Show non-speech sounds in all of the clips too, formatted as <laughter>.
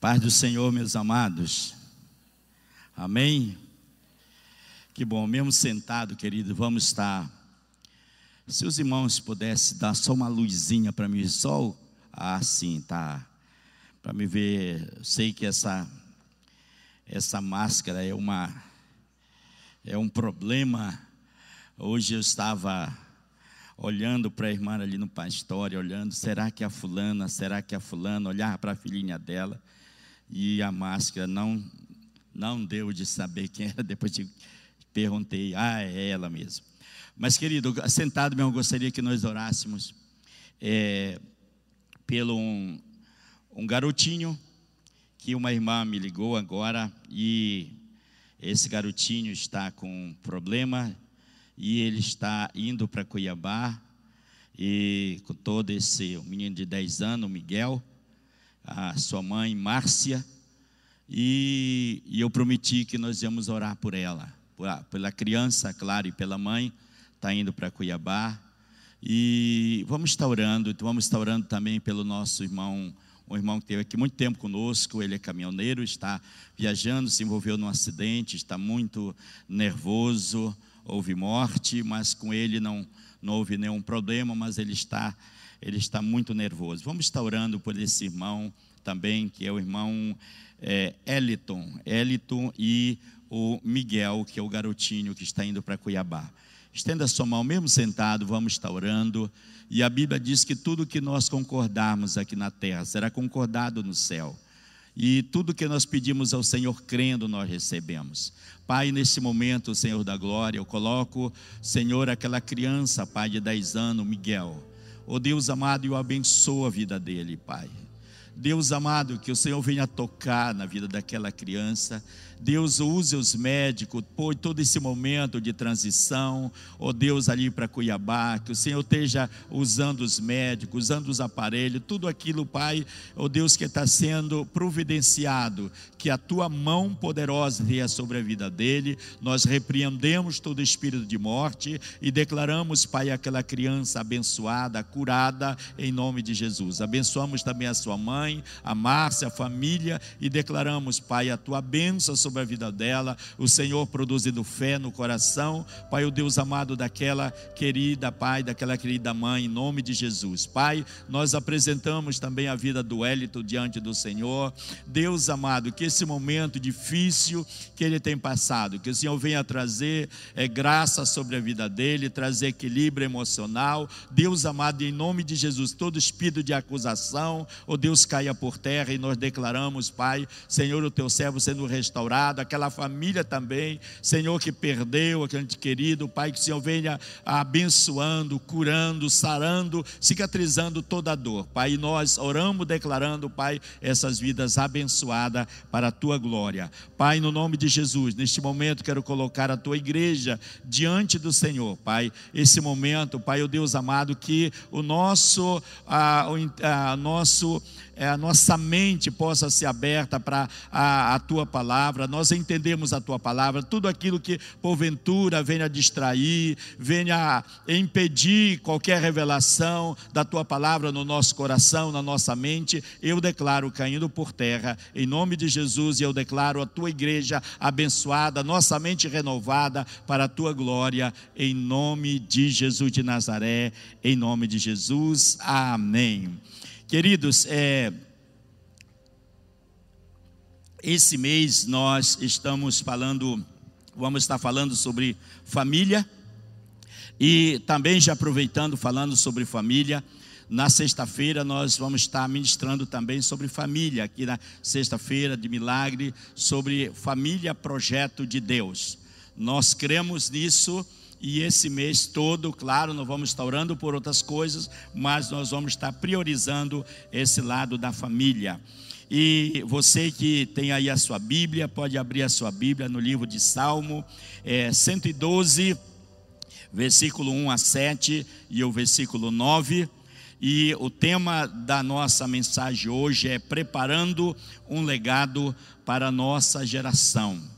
Paz do Senhor, meus amados. Amém. Que bom, mesmo sentado, querido, vamos estar. Se os irmãos pudessem dar só uma luzinha para mim, só assim, tá? Para me ver, sei que essa essa máscara é uma é um problema. Hoje eu estava olhando para a irmã ali no pastório, olhando, será que é a fulana, será que é a fulana, olhar para a filhinha dela, e a máscara não, não deu de saber quem era, <laughs> depois de, perguntei, ah, é ela mesmo. Mas querido, sentado mesmo, gostaria que nós orássemos é, pelo um, um garotinho, que uma irmã me ligou agora, e esse garotinho está com um problema e ele está indo para Cuiabá e com todo esse um menino de 10 anos, Miguel, a sua mãe Márcia, e, e eu prometi que nós íamos orar por ela, pela criança, claro, e pela mãe, está indo para Cuiabá. E vamos estar orando, vamos estar orando também pelo nosso irmão, um irmão que esteve aqui muito tempo conosco, ele é caminhoneiro, está viajando, se envolveu num acidente, está muito nervoso, houve morte, mas com ele não, não houve nenhum problema, mas ele está, ele está muito nervoso. Vamos estar orando por esse irmão também, que é o irmão é, Eliton, Eliton e o Miguel, que é o garotinho que está indo para Cuiabá. Estenda sua mão, mesmo sentado, vamos estar orando. E a Bíblia diz que tudo que nós concordarmos aqui na terra será concordado no céu. E tudo que nós pedimos ao Senhor crendo, nós recebemos. Pai, nesse momento, Senhor da glória, eu coloco, Senhor, aquela criança, Pai, de 10 anos, Miguel. Oh Deus amado, eu abençoo a vida dele, Pai. Deus amado, que o Senhor venha tocar na vida daquela criança, Deus use os médicos, por todo esse momento de transição, ó oh Deus, ali para Cuiabá, que o Senhor esteja usando os médicos, usando os aparelhos, tudo aquilo, Pai, ó oh Deus, que está sendo providenciado, que a tua mão poderosa venha sobre a vida dele, nós repreendemos todo espírito de morte e declaramos, Pai, aquela criança abençoada, curada, em nome de Jesus. Abençoamos também a sua mãe, a Márcia, a família e declaramos, Pai, a tua bênção sobre a vida dela, o Senhor produzindo fé no coração, Pai, o Deus amado daquela querida Pai, daquela querida mãe, em nome de Jesus. Pai, nós apresentamos também a vida do Élito diante do Senhor. Deus amado, que esse momento difícil que ele tem passado, que o Senhor venha trazer é, graça sobre a vida dele, trazer equilíbrio emocional. Deus amado, em nome de Jesus, todo espírito de acusação, o oh Deus caia por terra e nós declaramos, Pai, Senhor, o teu servo sendo restaurado aquela família também, Senhor, que perdeu aquele querido, Pai, que o Senhor venha abençoando, curando, sarando, cicatrizando toda a dor, Pai, e nós oramos declarando, Pai, essas vidas abençoadas para a tua glória, Pai, no nome de Jesus, neste momento quero colocar a tua igreja diante do Senhor, Pai, esse momento, Pai, o Deus amado, que o nosso, a, a, nosso é, a nossa mente possa ser aberta para a, a, tua palavra, nós entendemos a tua palavra, tudo aquilo que porventura venha distrair, venha impedir qualquer revelação da tua palavra no nosso coração, na nossa mente, eu declaro caindo por terra, em nome de Jesus, e eu declaro a tua igreja abençoada, nossa mente renovada para a tua glória, em nome de Jesus de Nazaré, em nome de Jesus, amém. Queridos, é, esse mês nós estamos falando, vamos estar falando sobre família e também já aproveitando falando sobre família. Na sexta-feira nós vamos estar ministrando também sobre família, aqui na sexta-feira de milagre, sobre família projeto de Deus. Nós cremos nisso e esse mês todo, claro, nós vamos estar orando por outras coisas, mas nós vamos estar priorizando esse lado da família. E você que tem aí a sua Bíblia, pode abrir a sua Bíblia no livro de Salmo é, 112, versículo 1 a 7 e o versículo 9. E o tema da nossa mensagem hoje é preparando um legado para a nossa geração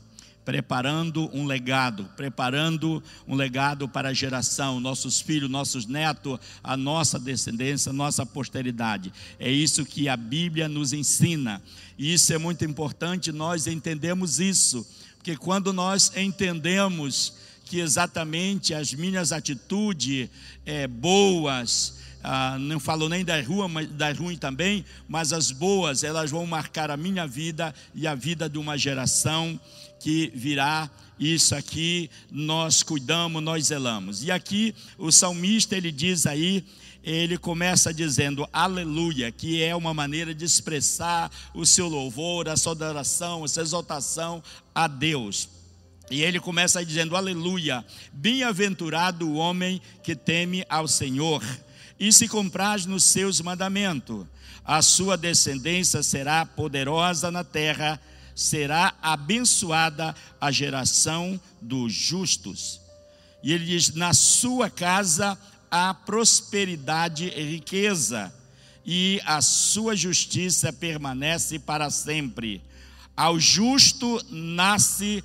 preparando um legado, preparando um legado para a geração, nossos filhos, nossos netos, a nossa descendência, a nossa posteridade. É isso que a Bíblia nos ensina. E isso é muito importante nós entendemos isso, porque quando nós entendemos que exatamente as minhas atitudes é, boas, ah, não falo nem das ruins, mas das ruins também, mas as boas, elas vão marcar a minha vida e a vida de uma geração que virá. Isso aqui nós cuidamos, nós zelamos. E aqui o salmista ele diz aí, ele começa dizendo aleluia, que é uma maneira de expressar o seu louvor, a sua adoração, a sua exaltação a Deus. E ele começa dizendo: Aleluia, bem-aventurado o homem que teme ao Senhor e se compraz nos seus mandamentos. A sua descendência será poderosa na terra, será abençoada a geração dos justos. E ele diz: Na sua casa há prosperidade e riqueza, e a sua justiça permanece para sempre. Ao justo nasce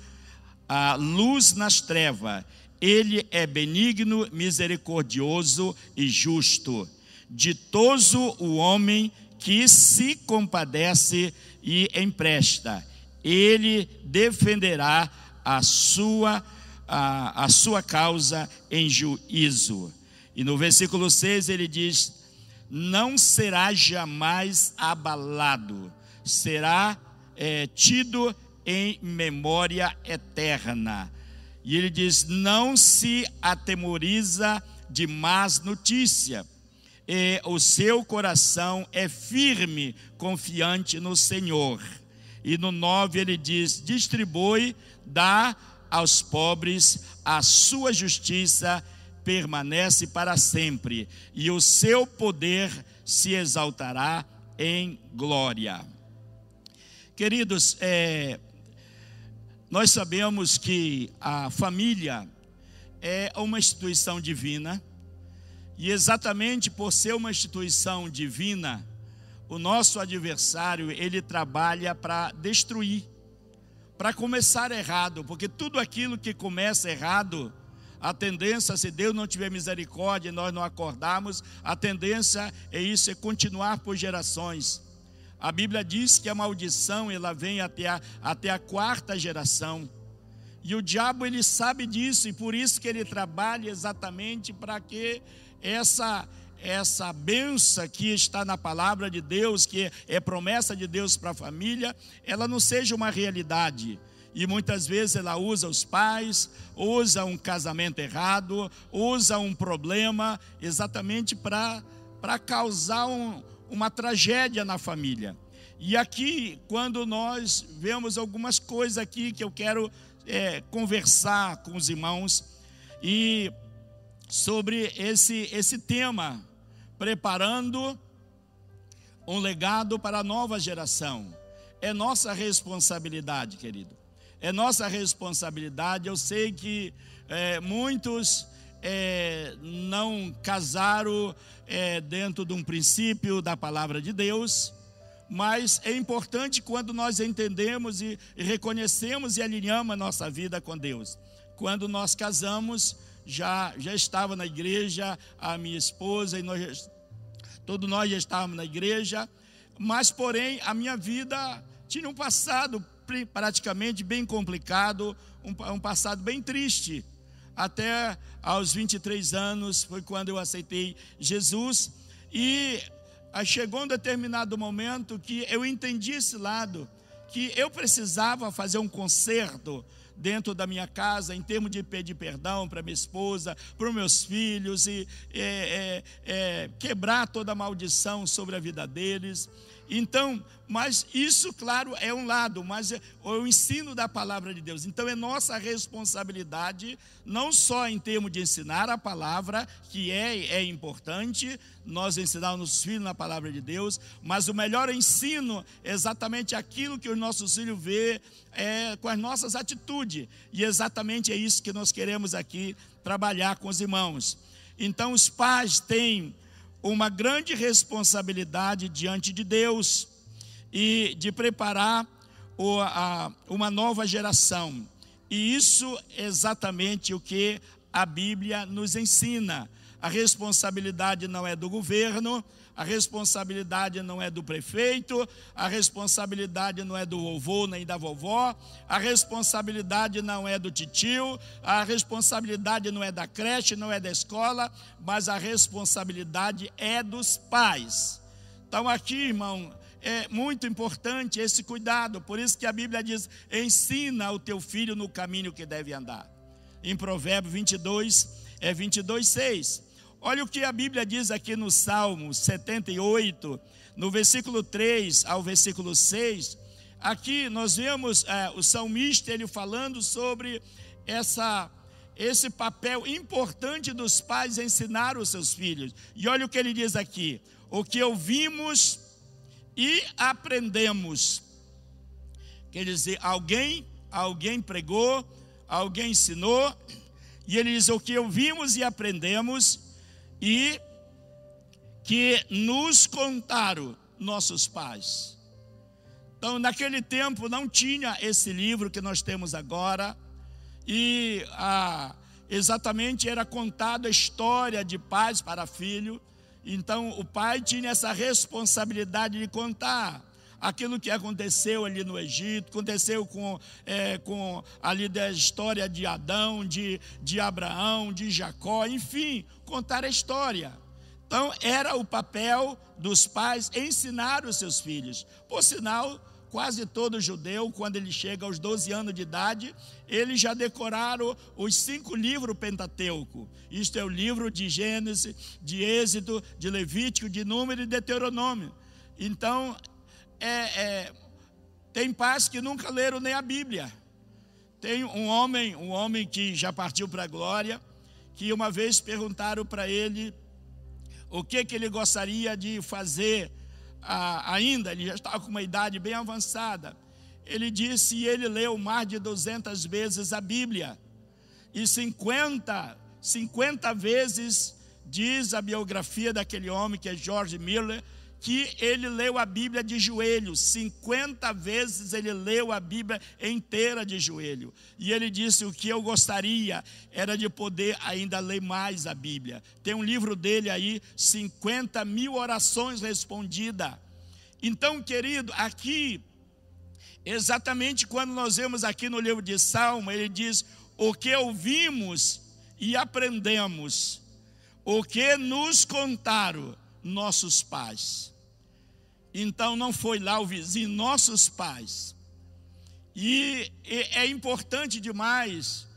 a luz nas trevas. Ele é benigno, misericordioso e justo. Ditoso o homem que se compadece e empresta. Ele defenderá a sua, a, a sua causa em juízo. E no versículo 6 ele diz: Não será jamais abalado, será é, tido em memória eterna. E ele diz: não se atemoriza de más notícia, e o seu coração é firme, confiante no Senhor. E no 9 ele diz: distribui, dá aos pobres, a sua justiça permanece para sempre, e o seu poder se exaltará em glória. Queridos, é, nós sabemos que a família é uma instituição divina, e exatamente por ser uma instituição divina, o nosso adversário, ele trabalha para destruir, para começar errado, porque tudo aquilo que começa errado, a tendência, se Deus não tiver misericórdia e nós não acordarmos, a tendência é isso, é continuar por gerações. A Bíblia diz que a maldição ela vem até a, até a quarta geração. E o diabo ele sabe disso e por isso que ele trabalha exatamente para que essa essa benção que está na palavra de Deus, que é promessa de Deus para a família, ela não seja uma realidade. E muitas vezes ela usa os pais, usa um casamento errado, usa um problema exatamente para causar um, uma tragédia na família. E aqui, quando nós vemos algumas coisas aqui que eu quero é, conversar com os irmãos, e sobre esse, esse tema, preparando um legado para a nova geração. É nossa responsabilidade, querido. É nossa responsabilidade. Eu sei que é, muitos é, não casaram é, dentro de um princípio da palavra de Deus, mas é importante quando nós entendemos e, e reconhecemos e alinhamos a nossa vida com Deus. Quando nós casamos, já, já estava na igreja, a minha esposa e nós, todos nós já estávamos na igreja, mas porém a minha vida tinha um passado praticamente bem complicado, um, um passado bem triste. Até aos 23 anos foi quando eu aceitei Jesus e chegou um determinado momento que eu entendi esse lado, que eu precisava fazer um conserto dentro da minha casa, em termos de pedir perdão para minha esposa, para meus filhos, e é, é, é, quebrar toda maldição sobre a vida deles. Então, mas isso, claro, é um lado, mas é o ensino da palavra de Deus. Então, é nossa responsabilidade, não só em termos de ensinar a palavra, que é, é importante, nós ensinar nossos filhos na palavra de Deus, mas o melhor ensino é exatamente aquilo que os nossos filhos vê é, com as nossas atitudes. E exatamente é isso que nós queremos aqui trabalhar com os irmãos. Então, os pais têm uma grande responsabilidade diante de Deus e de preparar uma nova geração. E isso é exatamente o que a Bíblia nos ensina. A responsabilidade não é do governo, a responsabilidade não é do prefeito, a responsabilidade não é do vovô nem da vovó, a responsabilidade não é do titio, a responsabilidade não é da creche, não é da escola, mas a responsabilidade é dos pais. Então, aqui, irmão, é muito importante esse cuidado, por isso que a Bíblia diz: ensina o teu filho no caminho que deve andar. Em Provérbios 22, é 22, 6. Olha o que a Bíblia diz aqui no Salmo 78, no versículo 3 ao versículo 6. Aqui nós vemos é, o salmista ele falando sobre essa, esse papel importante dos pais ensinar os seus filhos. E olha o que ele diz aqui: o que ouvimos e aprendemos. Quer dizer, alguém, alguém pregou, alguém ensinou, e ele diz: o que ouvimos e aprendemos e que nos contaram nossos pais. Então, naquele tempo não tinha esse livro que nós temos agora, e ah, exatamente era contada a história de pais para filho. Então, o pai tinha essa responsabilidade de contar aquilo que aconteceu ali no Egito, aconteceu com, é, com ali da história de Adão, de, de Abraão, de Jacó, enfim, contar a história. Então, era o papel dos pais ensinar os seus filhos. Por sinal, quase todo judeu, quando ele chega aos 12 anos de idade, eles já decoraram os cinco livros Pentateuco. Isto é o livro de Gênesis, de Êxodo, de Levítico, de Número e Deuteronômio. Então, é, é, tem pais que nunca leram nem a Bíblia. Tem um homem, um homem que já partiu para a glória, que uma vez perguntaram para ele o que, que ele gostaria de fazer ah, ainda, ele já estava com uma idade bem avançada. Ele disse, e ele leu mais de 200 vezes a Bíblia, e 50, 50 vezes diz a biografia daquele homem que é George Miller, que ele leu a Bíblia de joelho, 50 vezes ele leu a Bíblia inteira de joelho. E ele disse: O que eu gostaria era de poder ainda ler mais a Bíblia. Tem um livro dele aí, 50 mil orações respondidas. Então, querido, aqui, exatamente quando nós vemos aqui no livro de Salmo, ele diz: O que ouvimos e aprendemos, o que nos contaram nossos pais. Então não foi lá o vizinho, nossos pais. E é importante demais.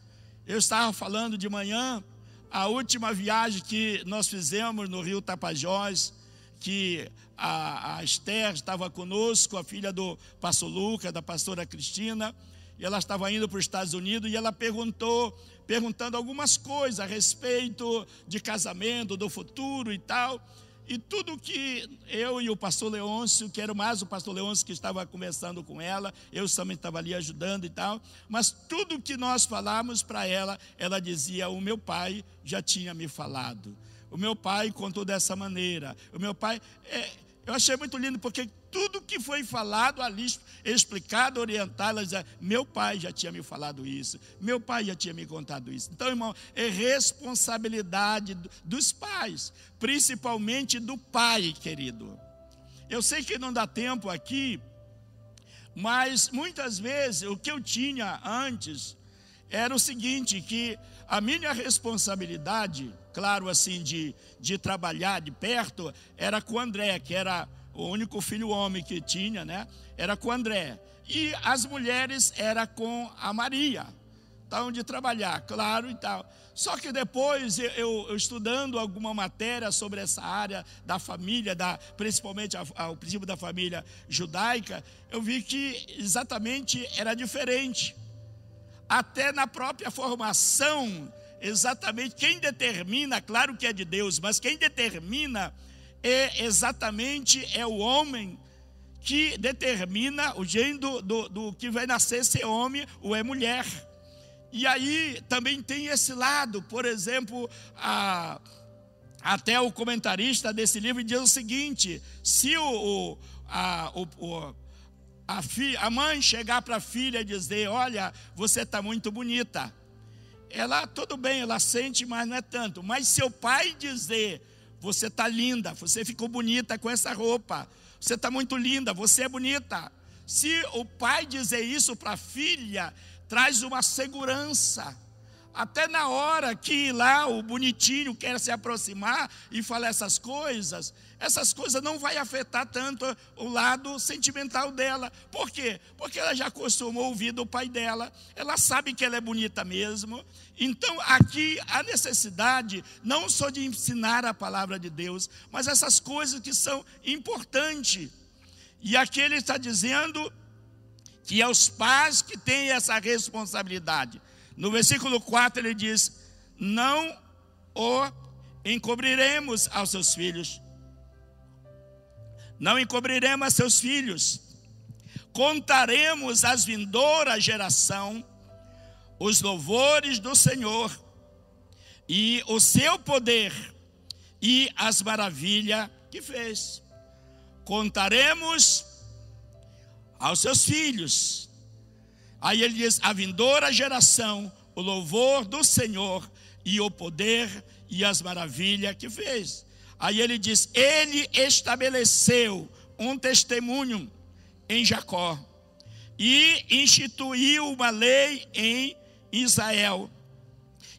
Eu estava falando de manhã, a última viagem que nós fizemos no Rio Tapajós, que a, a Esther estava conosco, a filha do pastor Luca, da pastora Cristina, e ela estava indo para os Estados Unidos e ela perguntou, perguntando algumas coisas a respeito de casamento, do futuro e tal. E tudo que eu e o pastor Leôncio, que era mais o pastor Leôncio que estava conversando com ela, eu também estava ali ajudando e tal, mas tudo que nós falamos para ela, ela dizia: O meu pai já tinha me falado. O meu pai contou dessa maneira. O meu pai. É, eu achei muito lindo, porque tudo que foi falado ali, explicado, orientado, ela meu pai já tinha me falado isso, meu pai já tinha me contado isso. Então, irmão, é responsabilidade dos pais, principalmente do pai, querido. Eu sei que não dá tempo aqui, mas muitas vezes o que eu tinha antes era o seguinte, que a minha responsabilidade, claro assim, de, de trabalhar de perto, era com o André, que era o único filho homem que tinha, né? Era com André. E as mulheres era com a Maria. Estavam de trabalhar, claro e tal. Só que depois, eu, eu, estudando alguma matéria sobre essa área da família, da, principalmente o princípio da família judaica, eu vi que exatamente era diferente até na própria formação, exatamente quem determina, claro que é de Deus, mas quem determina é exatamente é o homem que determina o gênero do, do, do que vai nascer ser homem ou é mulher. E aí também tem esse lado, por exemplo, a, até o comentarista desse livro diz o seguinte: se o, o, a, o a, fi, a mãe chegar para a filha e dizer: Olha, você está muito bonita. Ela, tudo bem, ela sente, mas não é tanto. Mas seu pai dizer: Você está linda, você ficou bonita com essa roupa, você está muito linda, você é bonita. Se o pai dizer isso para a filha, traz uma segurança até na hora que lá o bonitinho quer se aproximar e falar essas coisas, essas coisas não vai afetar tanto o lado sentimental dela. Por quê? Porque ela já acostumou ouvir do pai dela, ela sabe que ela é bonita mesmo. Então, aqui a necessidade não só de ensinar a palavra de Deus, mas essas coisas que são importantes. E aqui ele está dizendo que é os pais que têm essa responsabilidade. No versículo 4 ele diz: Não o encobriremos aos seus filhos, não encobriremos a seus filhos, contaremos às vindoura geração os louvores do Senhor e o seu poder e as maravilhas que fez. Contaremos aos seus filhos Aí ele diz: a vindoura geração, o louvor do Senhor e o poder e as maravilhas que fez. Aí ele diz: Ele estabeleceu um testemunho em Jacó e instituiu uma lei em Israel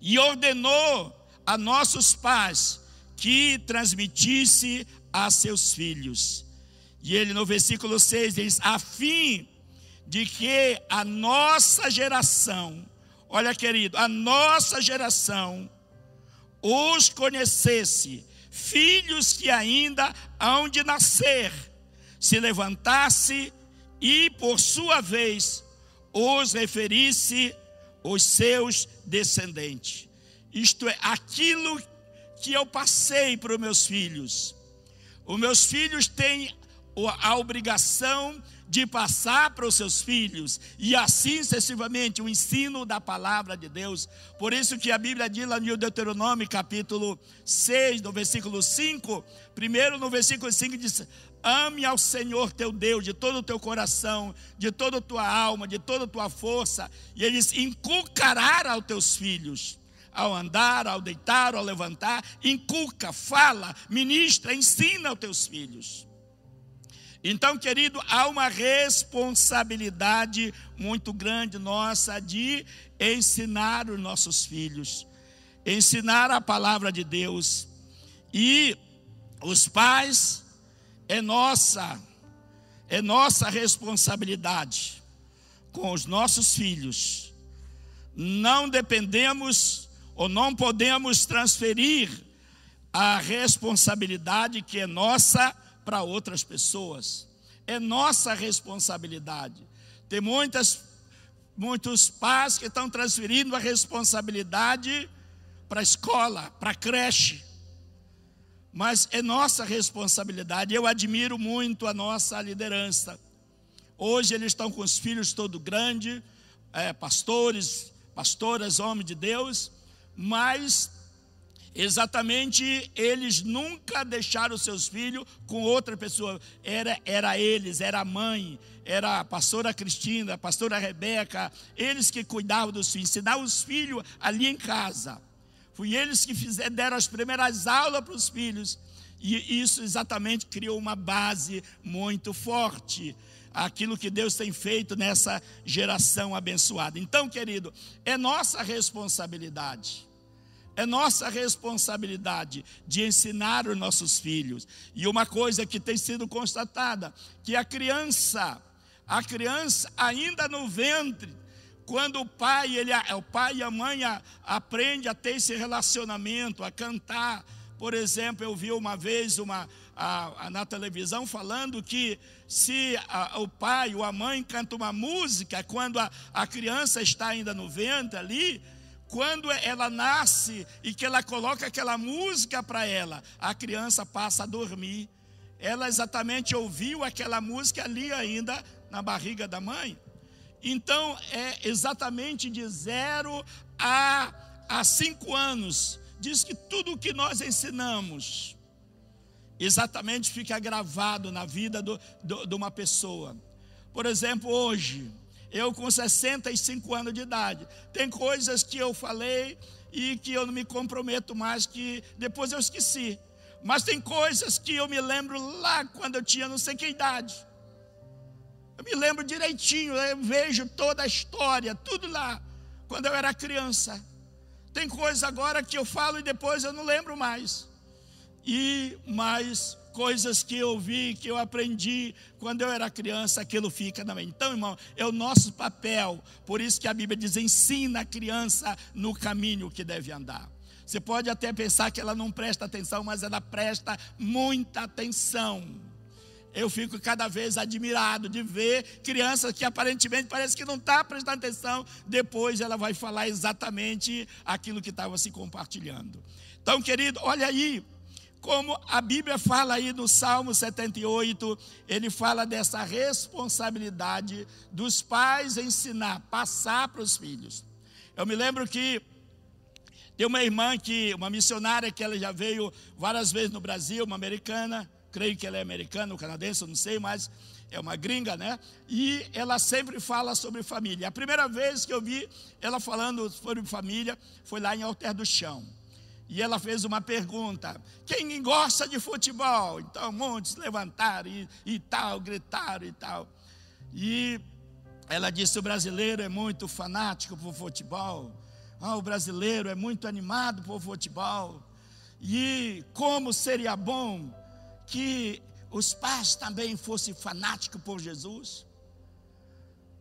e ordenou a nossos pais que transmitisse a seus filhos. E ele no versículo 6 diz: a fim de que a nossa geração, olha querido, a nossa geração os conhecesse, filhos que ainda hão de nascer, se levantasse e, por sua vez, os referisse os seus descendentes. Isto é, aquilo que eu passei para os meus filhos. Os meus filhos têm a obrigação de passar para os seus filhos, e assim sucessivamente o ensino da palavra de Deus. Por isso que a Bíblia diz lá no Deuteronômio, capítulo 6, no versículo 5, primeiro no versículo 5 diz: Ame ao Senhor teu Deus de todo o teu coração, de toda a tua alma, de toda a tua força, e ele diz: inculcará aos teus filhos ao andar, ao deitar, ao levantar, inculca, fala, ministra, ensina aos teus filhos. Então, querido, há uma responsabilidade muito grande nossa de ensinar os nossos filhos, ensinar a palavra de Deus. E os pais é nossa, é nossa responsabilidade com os nossos filhos. Não dependemos ou não podemos transferir a responsabilidade que é nossa para outras pessoas. É nossa responsabilidade. Tem muitas, muitos pais que estão transferindo a responsabilidade para a escola, para a creche. Mas é nossa responsabilidade. Eu admiro muito a nossa liderança. Hoje eles estão com os filhos todo grande, é, pastores, pastoras, homens de Deus, mas Exatamente, eles nunca deixaram seus filhos com outra pessoa. Era, era eles, era a mãe, era a pastora Cristina, a pastora Rebeca, eles que cuidavam dos filhos, ensinavam os filhos ali em casa. Foi eles que fizeram, deram as primeiras aulas para os filhos. E isso exatamente criou uma base muito forte. Aquilo que Deus tem feito nessa geração abençoada. Então, querido, é nossa responsabilidade é nossa responsabilidade de ensinar os nossos filhos. E uma coisa que tem sido constatada, que a criança, a criança ainda no ventre, quando o pai, ele, o pai e a mãe aprende a ter esse relacionamento, a cantar. Por exemplo, eu vi uma vez uma, a, a, na televisão falando que se a, o pai ou a mãe canta uma música, quando a criança está ainda no ventre ali, quando ela nasce e que ela coloca aquela música para ela, a criança passa a dormir. Ela exatamente ouviu aquela música ali ainda na barriga da mãe. Então, é exatamente de zero a, a cinco anos. Diz que tudo o que nós ensinamos, exatamente fica gravado na vida do, do, de uma pessoa. Por exemplo, hoje, eu com 65 anos de idade, tem coisas que eu falei e que eu não me comprometo mais, que depois eu esqueci. Mas tem coisas que eu me lembro lá quando eu tinha não sei que idade. Eu me lembro direitinho, eu vejo toda a história, tudo lá, quando eu era criança. Tem coisas agora que eu falo e depois eu não lembro mais. E mais coisas que eu vi, que eu aprendi quando eu era criança, aquilo fica na mente. Então, irmão, é o nosso papel. Por isso que a Bíblia diz: ensina a criança no caminho que deve andar. Você pode até pensar que ela não presta atenção, mas ela presta muita atenção. Eu fico cada vez admirado de ver crianças que aparentemente parece que não está prestando atenção, depois ela vai falar exatamente aquilo que estava se compartilhando. Então, querido, olha aí, como a Bíblia fala aí no Salmo 78, ele fala dessa responsabilidade dos pais ensinar, passar para os filhos. Eu me lembro que tem uma irmã que, uma missionária que ela já veio várias vezes no Brasil, uma americana, creio que ela é americana ou canadense, eu não sei, mas é uma gringa, né? E ela sempre fala sobre família. A primeira vez que eu vi ela falando sobre família foi lá em Alter do Chão. E ela fez uma pergunta: quem gosta de futebol? Então, muitos levantaram e, e tal, gritaram e tal. E ela disse: o brasileiro é muito fanático por futebol. Ah, o brasileiro é muito animado por futebol. E como seria bom que os pais também fossem fanáticos por Jesus?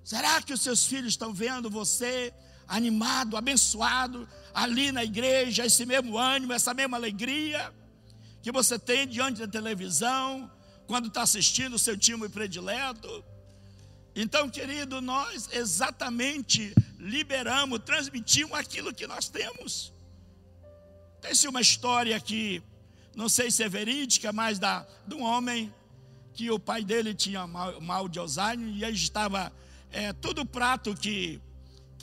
Será que os seus filhos estão vendo você animado, abençoado, ali na igreja, esse mesmo ânimo, essa mesma alegria que você tem diante da televisão, quando está assistindo o seu time predileto. Então, querido, nós exatamente liberamos, transmitimos aquilo que nós temos. Tem-se uma história que, não sei se é verídica, mas da, de um homem que o pai dele tinha mal, mal de Alzheimer e ele estava, é, todo prato que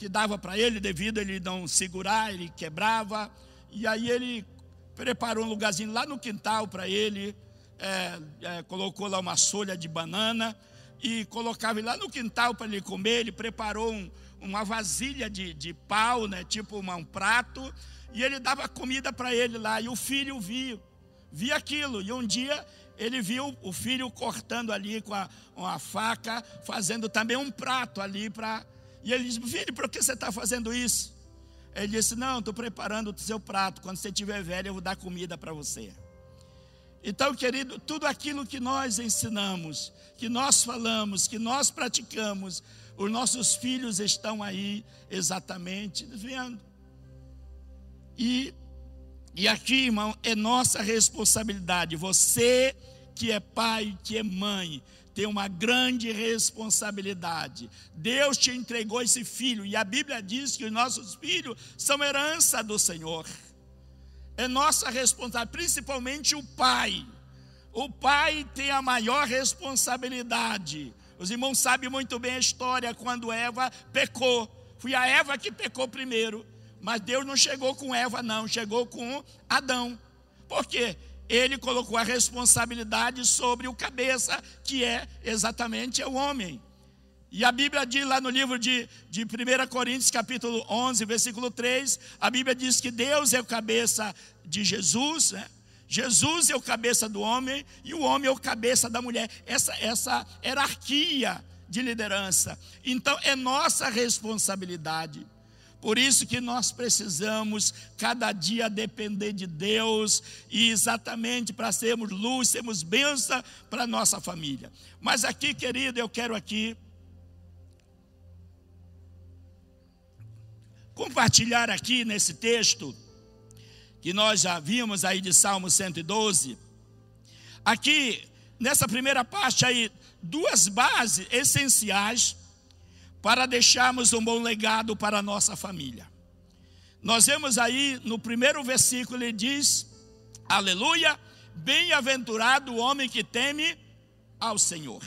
que dava para ele, devido ele não segurar, ele quebrava. E aí ele preparou um lugarzinho lá no quintal para ele, é, é, colocou lá uma solha de banana e colocava ele lá no quintal para ele comer. Ele preparou um, uma vasilha de, de pau, né, tipo uma, um prato, e ele dava comida para ele lá. E o filho viu, via aquilo. E um dia ele viu o filho cortando ali com a, uma faca, fazendo também um prato ali para e ele disse: Filho, por que você está fazendo isso? Ele disse: Não, estou preparando o seu prato. Quando você estiver velho, eu vou dar comida para você. Então, querido, tudo aquilo que nós ensinamos, que nós falamos, que nós praticamos, os nossos filhos estão aí exatamente vendo. E, e aqui, irmão, é nossa responsabilidade. Você que é pai, que é mãe, tem uma grande responsabilidade. Deus te entregou esse filho, e a Bíblia diz que os nossos filhos são herança do Senhor. É nossa responsabilidade, principalmente o pai. O pai tem a maior responsabilidade. Os irmãos sabem muito bem a história quando Eva pecou. Foi a Eva que pecou primeiro, mas Deus não chegou com Eva, não, chegou com Adão. Por quê? Ele colocou a responsabilidade sobre o cabeça, que é exatamente o homem. E a Bíblia diz lá no livro de, de 1 Coríntios, capítulo 11, versículo 3, a Bíblia diz que Deus é o cabeça de Jesus, né? Jesus é o cabeça do homem e o homem é o cabeça da mulher. Essa, essa hierarquia de liderança. Então é nossa responsabilidade por isso que nós precisamos cada dia depender de Deus e exatamente para sermos luz, sermos bênção para nossa família. Mas aqui, querido, eu quero aqui compartilhar aqui nesse texto que nós já vimos aí de Salmo 112. Aqui nessa primeira parte aí duas bases essenciais para deixarmos um bom legado para a nossa família. Nós vemos aí no primeiro versículo, ele diz: Aleluia, bem-aventurado o homem que teme ao Senhor.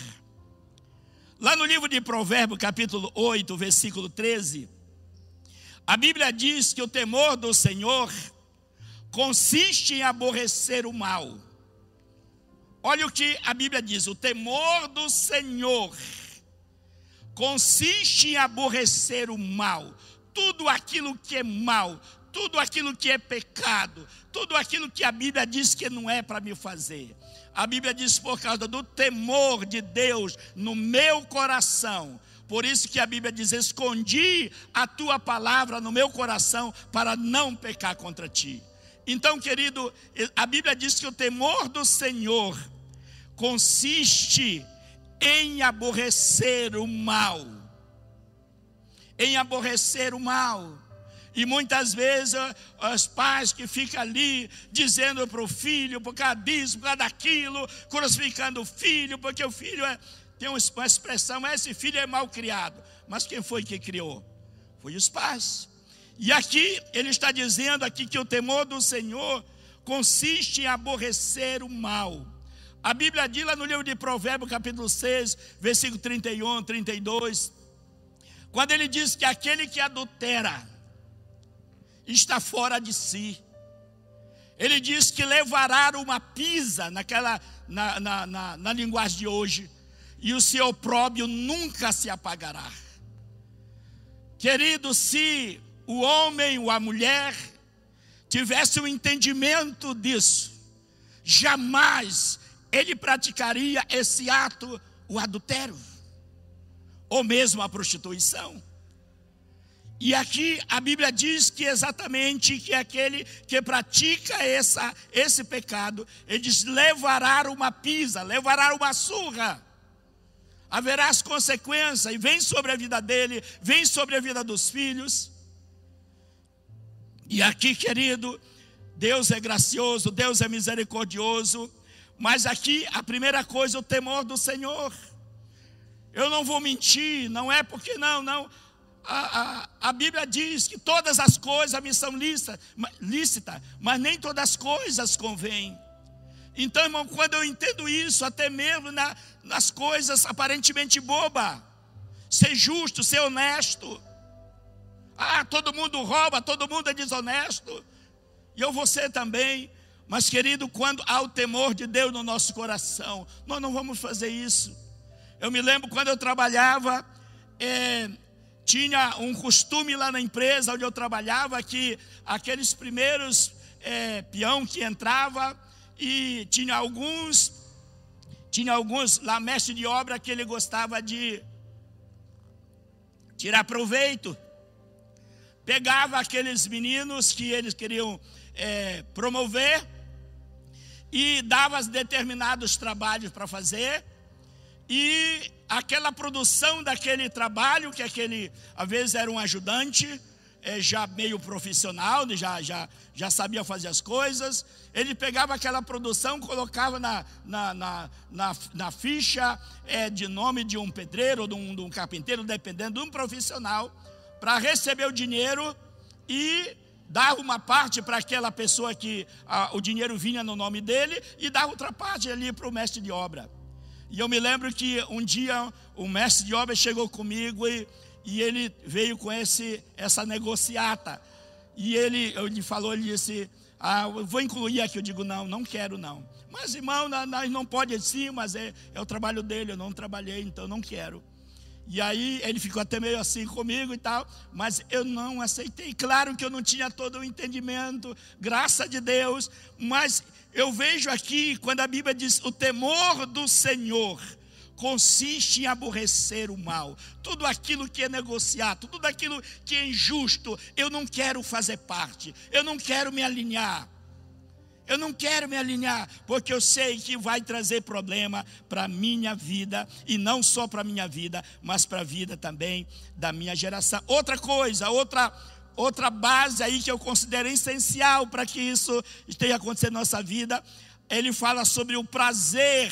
Lá no livro de Provérbios, capítulo 8, versículo 13, a Bíblia diz que o temor do Senhor consiste em aborrecer o mal. Olha o que a Bíblia diz: o temor do Senhor consiste em aborrecer o mal, tudo aquilo que é mal, tudo aquilo que é pecado, tudo aquilo que a Bíblia diz que não é para me fazer. A Bíblia diz por causa do temor de Deus no meu coração. Por isso que a Bíblia diz: escondi a tua palavra no meu coração para não pecar contra ti. Então, querido, a Bíblia diz que o temor do Senhor consiste em aborrecer o mal. Em aborrecer o mal. E muitas vezes os pais que ficam ali dizendo para o filho, por causa disso, por causa daquilo, crucificando o filho, porque o filho é, tem uma expressão, esse filho é mal criado. Mas quem foi que criou? Foi os pais. E aqui ele está dizendo aqui que o temor do Senhor consiste em aborrecer o mal. A Bíblia diz lá no livro de Provérbios, capítulo 6, versículo 31, 32, quando ele diz que aquele que adultera, está fora de si. Ele diz que levará uma pisa naquela na, na, na, na linguagem de hoje, e o seu próprio nunca se apagará. Querido, se o homem ou a mulher tivesse o um entendimento disso, jamais ele praticaria esse ato, o adultério, ou mesmo a prostituição. E aqui a Bíblia diz que exatamente que aquele que pratica essa, esse pecado, ele diz: levará uma pisa, levará uma surra. Haverá as consequências, e vem sobre a vida dele, vem sobre a vida dos filhos. E aqui, querido, Deus é gracioso, Deus é misericordioso, mas aqui a primeira coisa, o temor do Senhor. Eu não vou mentir, não é porque não, não a, a, a, Bíblia diz que todas as coisas me são lícitas, lícita, mas nem todas as coisas convêm. Então, irmão, quando eu entendo isso, até mesmo na, nas coisas aparentemente bobas, ser justo, ser honesto. Ah, todo mundo rouba, todo mundo é desonesto. E eu vou ser também. Mas, querido, quando há o temor de Deus no nosso coração, nós não vamos fazer isso. Eu me lembro quando eu trabalhava é, tinha um costume lá na empresa onde eu trabalhava que aqueles primeiros é, peão que entrava e tinha alguns tinha alguns lá mestre de obra que ele gostava de tirar proveito pegava aqueles meninos que eles queriam é, promover e dava determinados trabalhos para fazer. E aquela produção daquele trabalho, que aquele, às vezes era um ajudante, é, já meio profissional, já, já, já sabia fazer as coisas, ele pegava aquela produção, colocava na, na, na, na, na ficha é, de nome de um pedreiro de um, de um carpinteiro, dependendo de um profissional, para receber o dinheiro e dava uma parte para aquela pessoa que a, o dinheiro vinha no nome dele e dava outra parte ali para o mestre de obra. E eu me lembro que um dia o mestre de obra chegou comigo e, e ele veio com esse, essa negociata. E ele, eu lhe falou, ele disse, ah, vou incluir aqui. Eu digo, não, não quero não. Mas irmão, nós não pode assim, mas é, é o trabalho dele, eu não trabalhei, então não quero. E aí ele ficou até meio assim comigo e tal, mas eu não aceitei. Claro que eu não tinha todo o entendimento, graça de Deus, mas eu vejo aqui, quando a Bíblia diz: o temor do Senhor consiste em aborrecer o mal, tudo aquilo que é negociado, tudo aquilo que é injusto, eu não quero fazer parte, eu não quero me alinhar. Eu não quero me alinhar, porque eu sei que vai trazer problema para a minha vida, e não só para a minha vida, mas para a vida também da minha geração. Outra coisa, outra outra base aí que eu considero essencial para que isso esteja acontecendo na nossa vida, ele fala sobre o prazer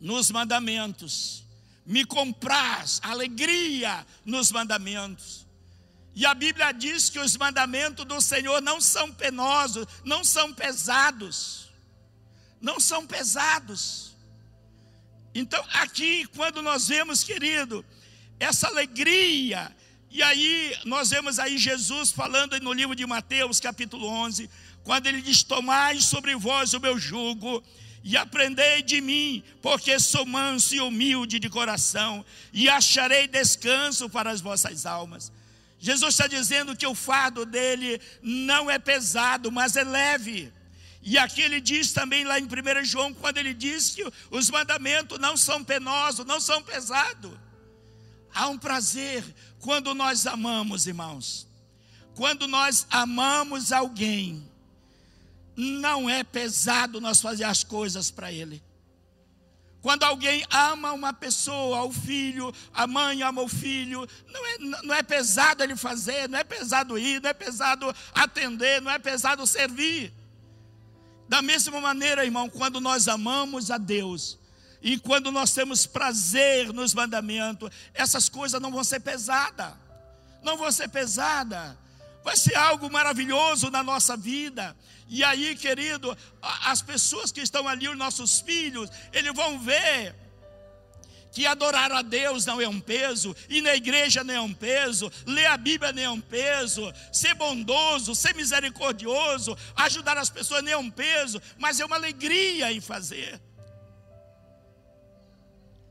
nos mandamentos. Me compraz alegria nos mandamentos. E a Bíblia diz que os mandamentos do Senhor não são penosos, não são pesados. Não são pesados. Então, aqui, quando nós vemos, querido, essa alegria, e aí nós vemos aí Jesus falando no livro de Mateus, capítulo 11, quando ele diz: Tomai sobre vós o meu jugo e aprendei de mim, porque sou manso e humilde de coração, e acharei descanso para as vossas almas. Jesus está dizendo que o fardo dele não é pesado, mas é leve. E aqui ele diz também lá em 1 João, quando ele diz que os mandamentos não são penosos, não são pesados. Há um prazer quando nós amamos, irmãos. Quando nós amamos alguém, não é pesado nós fazer as coisas para ele. Quando alguém ama uma pessoa, o filho, a mãe ama o filho, não é, não é pesado ele fazer, não é pesado ir, não é pesado atender, não é pesado servir. Da mesma maneira, irmão, quando nós amamos a Deus e quando nós temos prazer nos mandamentos, essas coisas não vão ser pesadas, não vão ser pesadas vai ser algo maravilhoso na nossa vida. E aí, querido, as pessoas que estão ali, os nossos filhos, eles vão ver que adorar a Deus não é um peso, ir na igreja não é um peso, ler a Bíblia não é um peso, ser bondoso, ser misericordioso, ajudar as pessoas não é um peso, mas é uma alegria em fazer.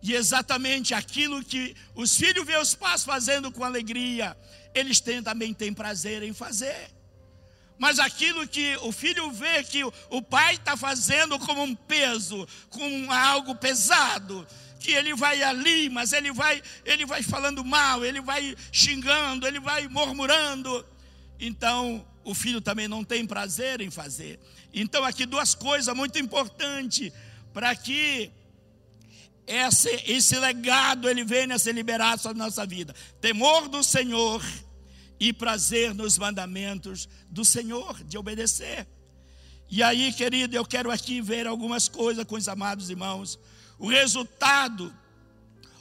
E exatamente aquilo que os filhos vê os pais fazendo com alegria, eles têm, também têm prazer em fazer. Mas aquilo que o filho vê que o pai está fazendo como um peso, com algo pesado, que ele vai ali, mas ele vai, ele vai falando mal, ele vai xingando, ele vai murmurando. Então, o filho também não tem prazer em fazer. Então, aqui duas coisas muito importantes para que esse, esse legado ele venha a ser liberado sobre a nossa vida. Temor do Senhor e prazer nos mandamentos do Senhor, de obedecer. E aí, querido, eu quero aqui ver algumas coisas com os amados irmãos. O resultado,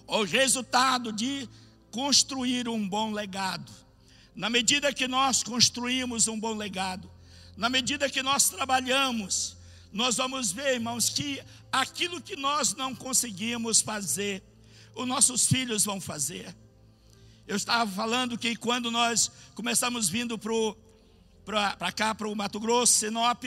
o resultado de construir um bom legado. Na medida que nós construímos um bom legado, na medida que nós trabalhamos, nós vamos ver, irmãos, que aquilo que nós não conseguimos fazer, os nossos filhos vão fazer. Eu estava falando que quando nós começamos vindo para cá, para o Mato Grosso, Sinop,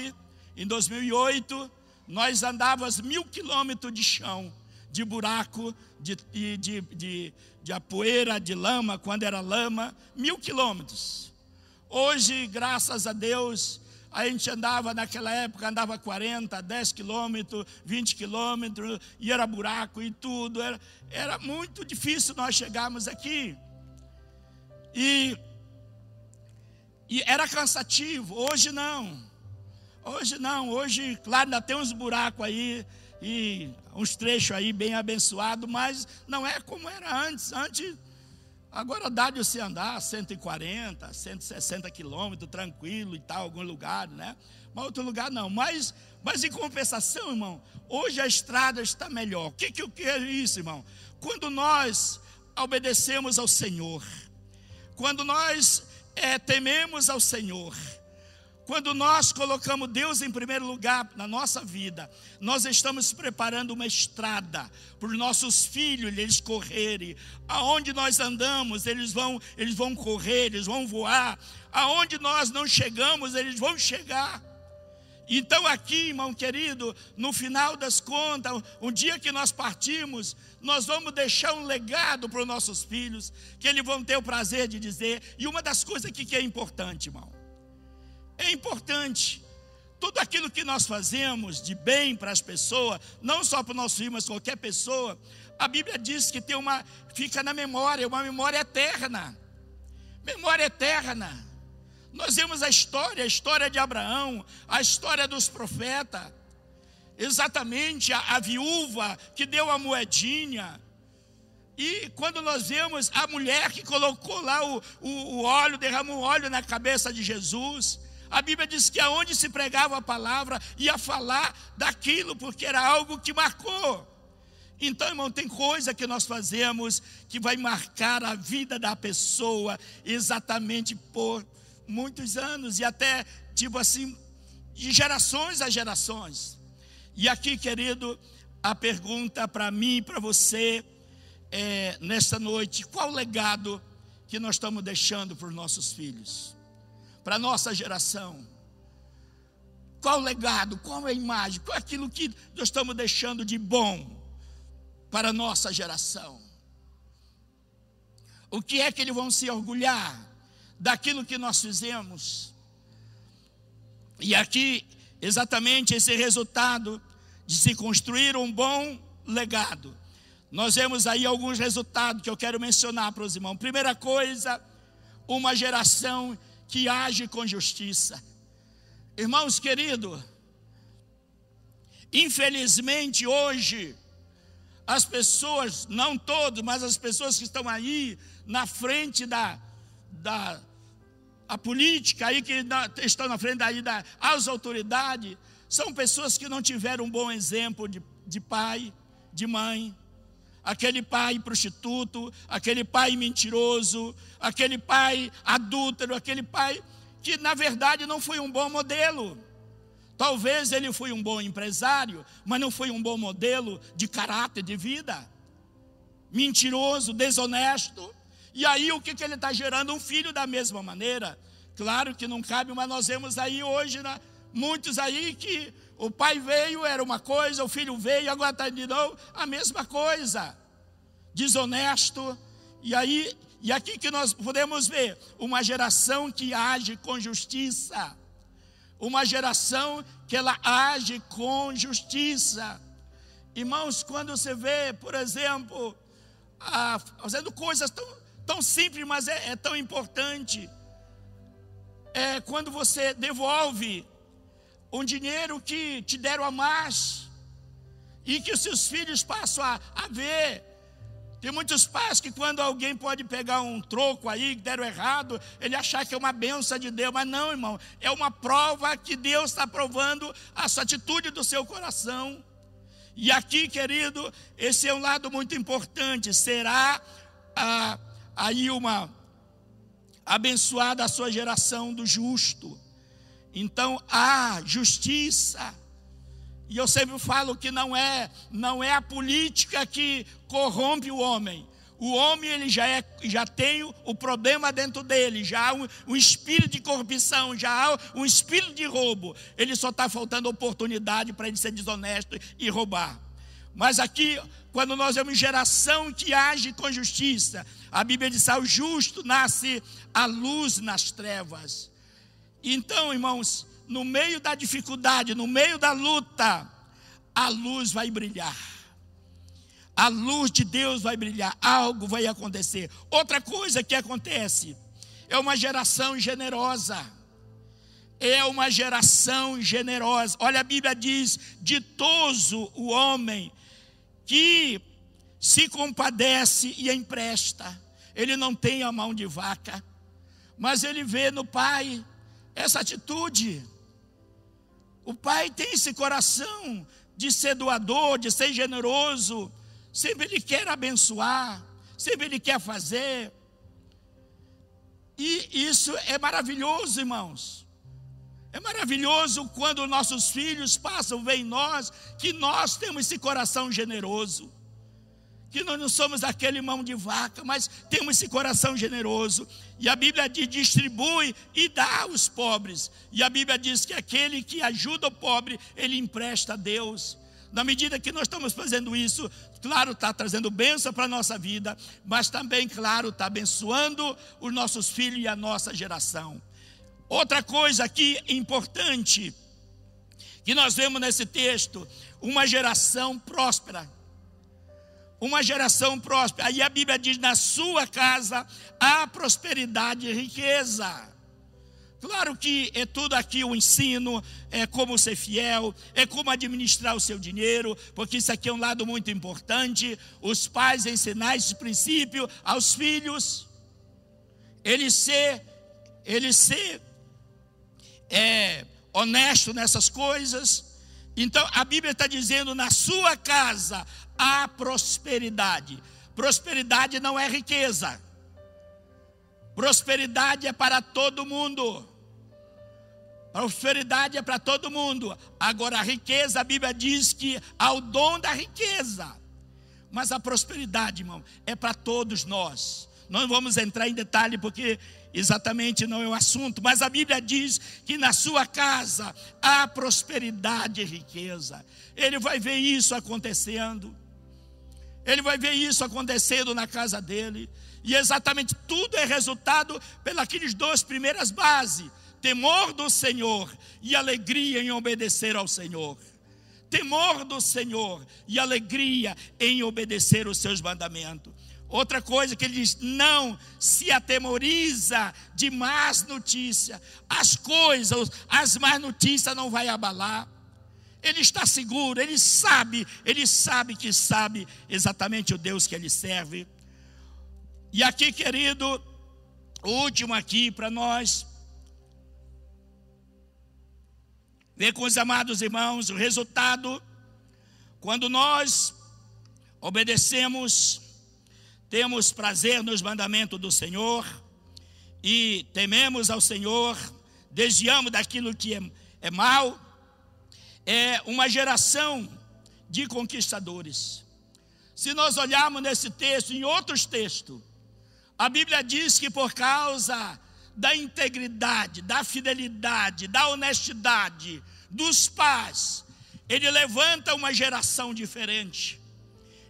em 2008, nós andávamos mil quilômetros de chão, de buraco, de, de, de, de, de poeira, de lama, quando era lama, mil quilômetros. Hoje, graças a Deus, a gente andava naquela época, andava 40, 10 quilômetros, 20 quilômetros, e era buraco e tudo. Era, era muito difícil nós chegarmos aqui. E, e era cansativo, hoje não. Hoje não, hoje, claro, ainda tem uns buracos aí e uns trechos aí bem abençoados, mas não é como era antes. Antes Agora dá de você andar 140, 160 quilômetros, tranquilo e tal, algum lugar, né? Mas outro lugar não. Mas, mas em compensação, irmão, hoje a estrada está melhor. O que, que, que é isso, irmão? Quando nós obedecemos ao Senhor, quando nós é, tememos ao Senhor, quando nós colocamos Deus em primeiro lugar na nossa vida, nós estamos preparando uma estrada para os nossos filhos eles correrem. Aonde nós andamos, eles vão, eles vão correr, eles vão voar. Aonde nós não chegamos, eles vão chegar. Então, aqui, irmão querido, no final das contas, um dia que nós partimos, nós vamos deixar um legado para os nossos filhos, que eles vão ter o prazer de dizer. E uma das coisas que é importante, irmão, é importante. Tudo aquilo que nós fazemos de bem para as pessoas, não só para o nosso filho, mas qualquer pessoa, a Bíblia diz que tem uma, fica na memória, uma memória eterna. Memória eterna. Nós vemos a história, a história de Abraão, a história dos profetas. Exatamente a, a viúva que deu a moedinha. E quando nós vemos a mulher que colocou lá o, o, o óleo, derramou óleo na cabeça de Jesus. A Bíblia diz que aonde se pregava a palavra, ia falar daquilo, porque era algo que marcou. Então, irmão, tem coisa que nós fazemos que vai marcar a vida da pessoa exatamente por muitos anos e até, tipo assim, de gerações a gerações. E aqui, querido, a pergunta para mim e para você é, nesta noite: qual legado que nós estamos deixando para os nossos filhos? Para a nossa geração. Qual o legado? Qual a imagem? Qual aquilo que nós estamos deixando de bom para a nossa geração? O que é que eles vão se orgulhar daquilo que nós fizemos? E aqui, exatamente esse resultado de se construir um bom legado. Nós vemos aí alguns resultados que eu quero mencionar para os irmãos. Primeira coisa, uma geração que age com justiça. Irmãos queridos, infelizmente hoje, as pessoas, não todos, mas as pessoas que estão aí na frente da, da a política, aí que estão na frente aí da, as autoridades, são pessoas que não tiveram um bom exemplo de, de pai, de mãe, aquele pai prostituto, aquele pai mentiroso, aquele pai adúltero, aquele pai que na verdade não foi um bom modelo. Talvez ele foi um bom empresário, mas não foi um bom modelo de caráter de vida. Mentiroso, desonesto. E aí o que, que ele está gerando? Um filho da mesma maneira. Claro que não cabe, mas nós vemos aí hoje né, muitos aí que o pai veio, era uma coisa, o filho veio, agora está de novo, a mesma coisa. Desonesto. E aí, e aqui que nós podemos ver uma geração que age com justiça. Uma geração que ela age com justiça. Irmãos, quando você vê, por exemplo, a, fazendo coisas tão, tão simples, mas é, é tão importante. É quando você devolve um dinheiro que te deram a mais, e que os seus filhos passam a, a ver. Tem muitos pais que quando alguém pode pegar um troco aí que deram errado, ele achar que é uma benção de Deus, mas não, irmão, é uma prova que Deus está provando a sua atitude do seu coração. E aqui, querido, esse é um lado muito importante. Será ah, aí uma abençoada a sua geração do justo. Então há justiça. E eu sempre falo que não é, não é a política que corrompe o homem. O homem ele já, é, já tem o problema dentro dele, já há um, um espírito de corrupção, já há um espírito de roubo. Ele só está faltando oportunidade para ele ser desonesto e roubar. Mas aqui, quando nós vemos geração que age com justiça, a Bíblia diz: ao justo nasce a luz nas trevas. Então, irmãos, no meio da dificuldade, no meio da luta, a luz vai brilhar. A luz de Deus vai brilhar, algo vai acontecer. Outra coisa que acontece é uma geração generosa. É uma geração generosa. Olha, a Bíblia diz: ditoso o homem que se compadece e empresta. Ele não tem a mão de vaca, mas ele vê no pai essa atitude. O pai tem esse coração de ser doador, de ser generoso, sempre ele quer abençoar, sempre ele quer fazer. E isso é maravilhoso, irmãos. É maravilhoso quando nossos filhos passam a ver em nós que nós temos esse coração generoso que nós não somos aquele mão de vaca, mas temos esse coração generoso. E a Bíblia diz: distribui e dá aos pobres. E a Bíblia diz que aquele que ajuda o pobre, ele empresta a Deus. Na medida que nós estamos fazendo isso, claro, está trazendo bênção para a nossa vida, mas também, claro, está abençoando os nossos filhos e a nossa geração. Outra coisa aqui importante, que nós vemos nesse texto, uma geração próspera uma geração próspera. Aí a Bíblia diz: na sua casa há prosperidade e riqueza. Claro que é tudo aqui o ensino, é como ser fiel, é como administrar o seu dinheiro, porque isso aqui é um lado muito importante. Os pais ensinar esse princípio aos filhos, ele ser, ele ser é, honesto nessas coisas. Então a Bíblia está dizendo: na sua casa há prosperidade. Prosperidade não é riqueza. Prosperidade é para todo mundo. Prosperidade é para todo mundo. Agora, a riqueza, a Bíblia diz que há o dom da riqueza. Mas a prosperidade, irmão, é para todos nós. Não vamos entrar em detalhe porque exatamente não é o assunto, mas a Bíblia diz que na sua casa há prosperidade e riqueza. Ele vai ver isso acontecendo. Ele vai ver isso acontecendo na casa dele. E exatamente tudo é resultado pelas duas primeiras bases: temor do Senhor e alegria em obedecer ao Senhor. Temor do Senhor e alegria em obedecer os seus mandamentos. Outra coisa que ele diz: não se atemoriza de más notícias. As coisas, as más notícias não vai abalar. Ele está seguro, ele sabe, ele sabe que sabe exatamente o Deus que ele serve. E aqui, querido, o último aqui para nós. Ver com os amados irmãos o resultado quando nós obedecemos, temos prazer nos mandamentos do Senhor e tememos ao Senhor, desviamos daquilo que é, é mal, é uma geração de conquistadores. Se nós olharmos nesse texto, em outros textos, a Bíblia diz que por causa da integridade, da fidelidade, da honestidade dos pais, ele levanta uma geração diferente.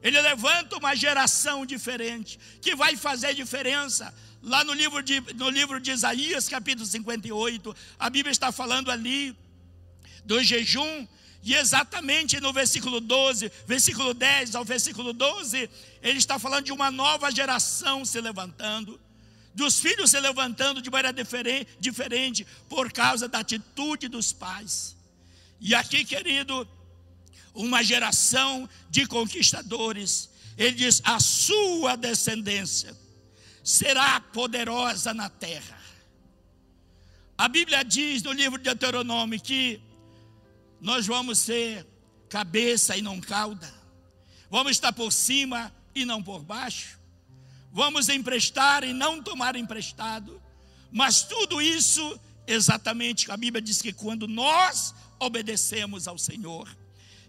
Ele levanta uma geração diferente, que vai fazer diferença. Lá no livro de, no livro de Isaías, capítulo 58, a Bíblia está falando ali do jejum e exatamente no versículo 12, versículo 10 ao versículo 12, ele está falando de uma nova geração se levantando, dos filhos se levantando de maneira diferente, diferente por causa da atitude dos pais. E aqui, querido, uma geração de conquistadores, ele diz: a sua descendência será poderosa na terra. A Bíblia diz no livro de Deuteronômio que nós vamos ser cabeça e não cauda, vamos estar por cima e não por baixo, vamos emprestar e não tomar emprestado, mas tudo isso, exatamente, a Bíblia diz que quando nós obedecemos ao Senhor,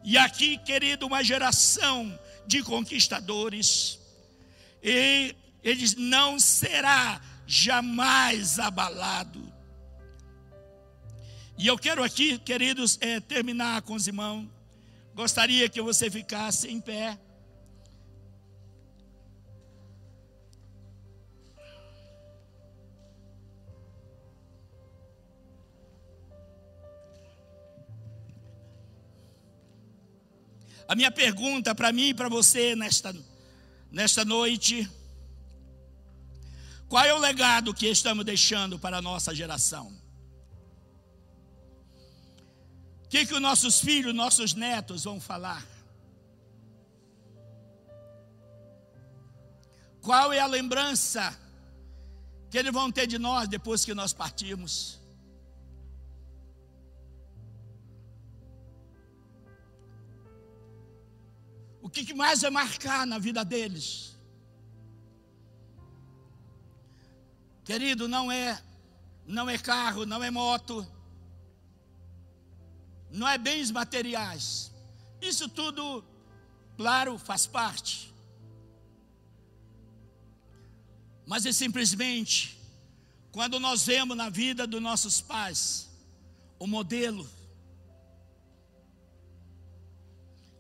e aqui, querido, uma geração de conquistadores, e eles não será jamais abalado e eu quero aqui, queridos, é, terminar com os irmãos. Gostaria que você ficasse em pé. A minha pergunta para mim e para você nesta, nesta noite: qual é o legado que estamos deixando para a nossa geração? que, que os nossos filhos, nossos netos vão falar? Qual é a lembrança que eles vão ter de nós depois que nós partirmos? O que mais vai marcar na vida deles? Querido, não é não é carro, não é moto, não é bens materiais. Isso tudo, claro, faz parte. Mas é simplesmente quando nós vemos na vida dos nossos pais o modelo.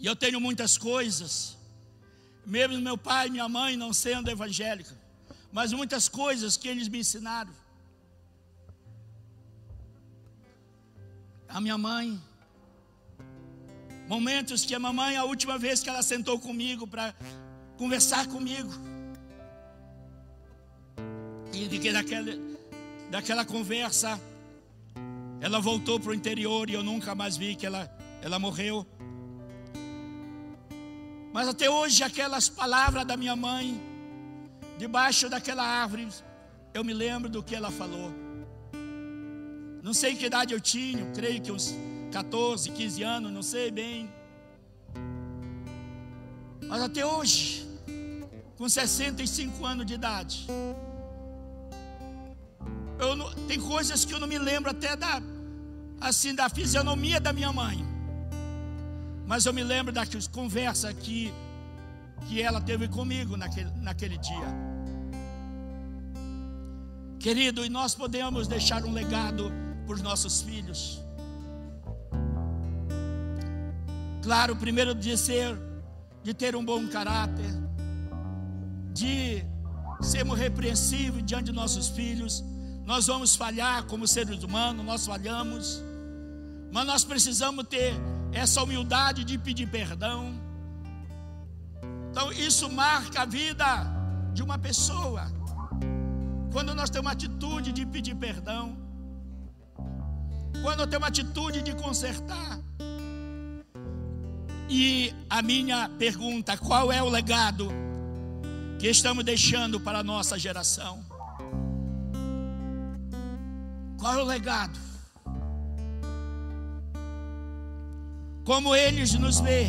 E eu tenho muitas coisas, mesmo meu pai e minha mãe não sendo evangélicos, mas muitas coisas que eles me ensinaram. A minha mãe, Momentos que a mamãe, a última vez que ela sentou comigo para conversar comigo, e de que daquela, daquela conversa, ela voltou para o interior e eu nunca mais vi que ela, ela morreu. Mas até hoje, aquelas palavras da minha mãe, debaixo daquela árvore, eu me lembro do que ela falou. Não sei que idade eu tinha, creio que uns 14, 15 anos, não sei bem. Mas até hoje, com 65 anos de idade, eu não, tem coisas que eu não me lembro até da assim da fisionomia da minha mãe. Mas eu me lembro da conversa que que ela teve comigo naquele, naquele dia. Querido, e nós podemos deixar um legado para os nossos filhos. Claro, primeiro de ser, de ter um bom caráter, de sermos repreensíveis diante de nossos filhos. Nós vamos falhar como seres humanos, nós falhamos, mas nós precisamos ter essa humildade de pedir perdão. Então, isso marca a vida de uma pessoa. Quando nós temos uma atitude de pedir perdão, quando eu tenho uma atitude de consertar. E a minha pergunta: qual é o legado que estamos deixando para a nossa geração? Qual é o legado? Como eles nos vê?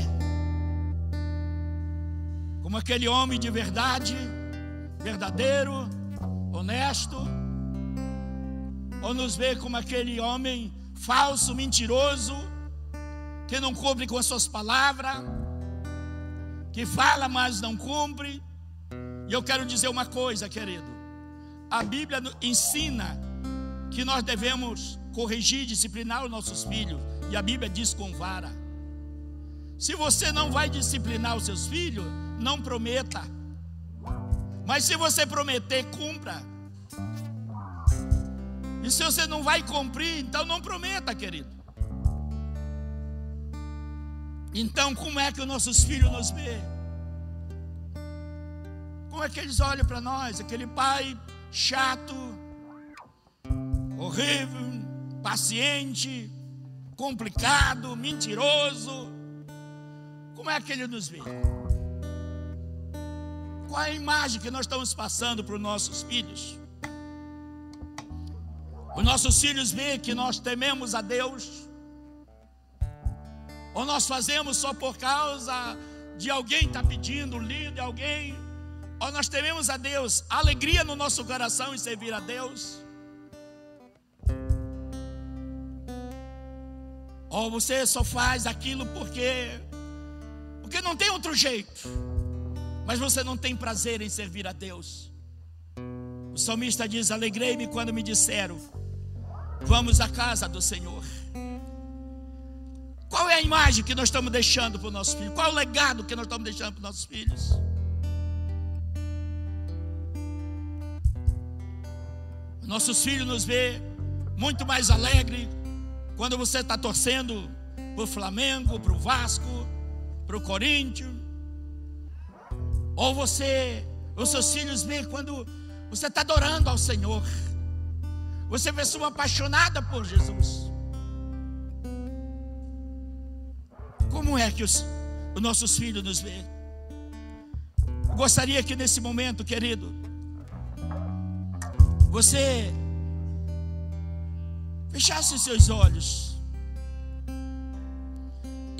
Como aquele homem de verdade, verdadeiro, honesto, ou nos vê como aquele homem falso, mentiroso, que não cumpre com as suas palavras, que fala, mas não cumpre. E eu quero dizer uma coisa, querido: a Bíblia ensina que nós devemos corrigir, disciplinar os nossos filhos, e a Bíblia diz com vara. Se você não vai disciplinar os seus filhos, não prometa. Mas se você prometer, cumpra. E se você não vai cumprir, então não prometa, querido. Então, como é que os nossos filhos nos vê? Como é que eles olham para nós? Aquele pai chato, horrível, paciente, complicado, mentiroso. Como é que ele nos vê? Qual é a imagem que nós estamos passando para os nossos filhos? Os nossos filhos veem que nós tememos a Deus, ou nós fazemos só por causa de alguém estar tá pedindo, líder, alguém, ou nós tememos a Deus, alegria no nosso coração em servir a Deus. Ou você só faz aquilo porque porque não tem outro jeito. Mas você não tem prazer em servir a Deus. O salmista diz: Alegrei-me quando me disseram Vamos à casa do Senhor. Qual é a imagem que nós estamos deixando para os nossos filhos? Qual é o legado que nós estamos deixando para os nossos filhos? Nossos filhos nos vê muito mais alegre quando você está torcendo para o Flamengo, para o Vasco, para o Corinthians. Ou você, os seus filhos vê quando você está adorando ao Senhor. Você vê pessoa apaixonada por Jesus. Como é que os, os nossos filhos nos veem? Eu gostaria que nesse momento, querido, você fechasse seus olhos.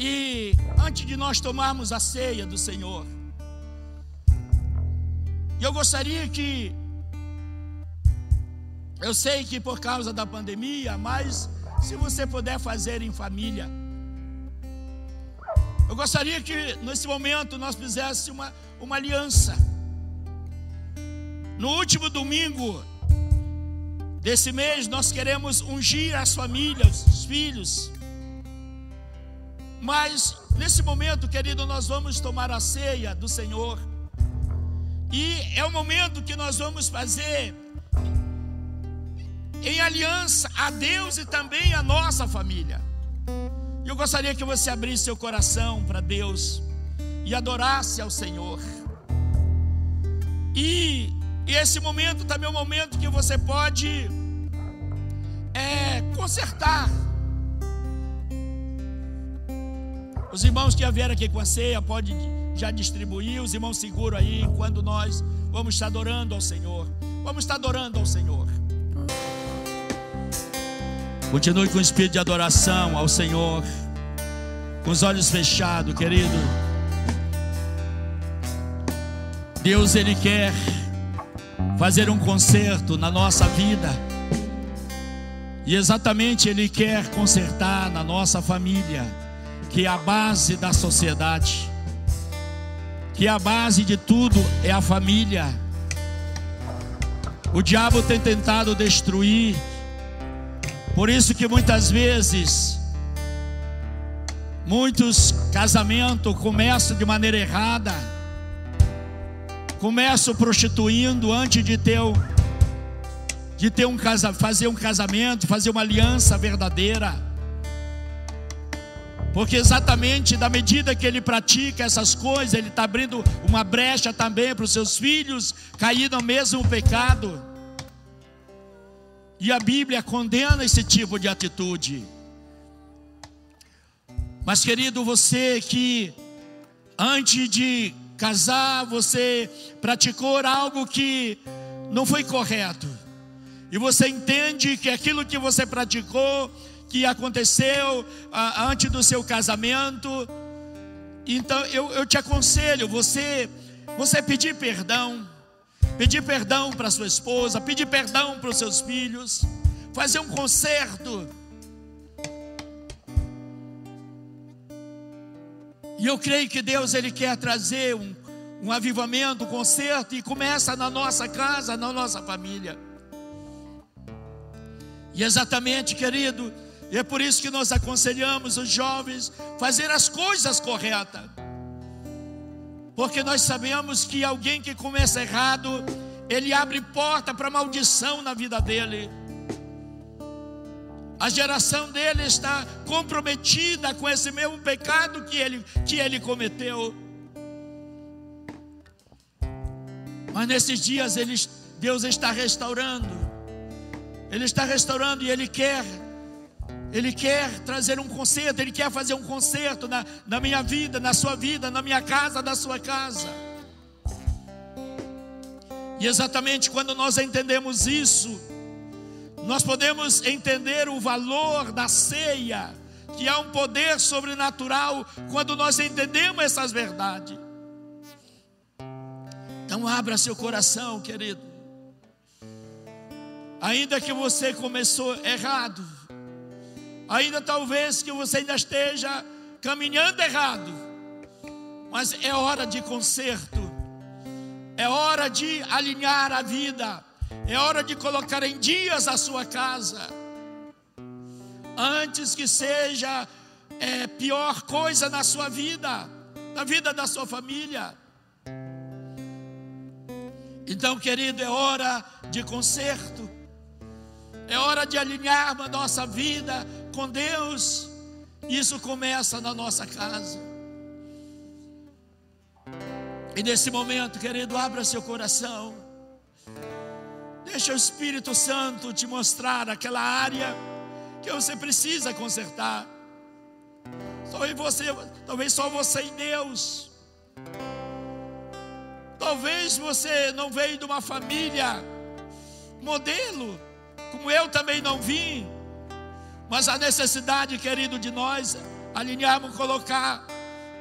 E antes de nós tomarmos a ceia do Senhor, eu gostaria que eu sei que por causa da pandemia, mas se você puder fazer em família. Eu gostaria que nesse momento nós fizéssemos uma, uma aliança. No último domingo desse mês, nós queremos ungir as famílias, os filhos. Mas nesse momento, querido, nós vamos tomar a ceia do Senhor. E é o momento que nós vamos fazer em aliança a Deus e também a nossa família. Eu gostaria que você abrisse seu coração para Deus e adorasse ao Senhor. E, esse momento também é um momento que você pode é, consertar. Os irmãos que vieram aqui com a ceia pode já distribuir, os irmãos seguram aí quando nós vamos estar adorando ao Senhor. Vamos estar adorando ao Senhor. Continue com o espírito de adoração ao Senhor, com os olhos fechados, querido. Deus, Ele quer fazer um conserto na nossa vida, e exatamente Ele quer consertar na nossa família, que é a base da sociedade, que é a base de tudo é a família. O diabo tem tentado destruir. Por isso que muitas vezes muitos casamentos começam de maneira errada. Começam prostituindo antes de ter de ter um casa, fazer um casamento, fazer uma aliança verdadeira. Porque exatamente da medida que ele pratica essas coisas, ele está abrindo uma brecha também para os seus filhos cair no mesmo pecado. E a Bíblia condena esse tipo de atitude. Mas querido, você que antes de casar, você praticou algo que não foi correto. E você entende que aquilo que você praticou que aconteceu ah, antes do seu casamento. Então eu, eu te aconselho, você, você pedir perdão, pedir perdão para sua esposa, pedir perdão para os seus filhos, fazer um conserto. E eu creio que Deus ele quer trazer um, um avivamento, um conserto, e começa na nossa casa, na nossa família. E exatamente, querido, e é por isso que nós aconselhamos os jovens fazer as coisas corretas. Porque nós sabemos que alguém que começa errado, ele abre porta para maldição na vida dele. A geração dele está comprometida com esse mesmo pecado que ele, que ele cometeu. Mas nesses dias ele, Deus está restaurando. Ele está restaurando e Ele quer ele quer trazer um conserto, Ele quer fazer um conserto na, na minha vida, na sua vida, na minha casa, na sua casa. E exatamente quando nós entendemos isso, nós podemos entender o valor da ceia, que há um poder sobrenatural quando nós entendemos essas verdades. Então abra seu coração, querido. Ainda que você começou errado, Ainda talvez que você ainda esteja caminhando errado, mas é hora de conserto, é hora de alinhar a vida, é hora de colocar em dias a sua casa, antes que seja é, pior coisa na sua vida, na vida da sua família. Então, querido, é hora de conserto, é hora de alinharmos a nossa vida com Deus, isso começa na nossa casa. E nesse momento, querido, abra seu coração. Deixa o Espírito Santo te mostrar aquela área que você precisa consertar. Talvez você, talvez só você e Deus. Talvez você não veio de uma família modelo, como eu também não vim. Mas a necessidade, querido, de nós alinharmos, colocar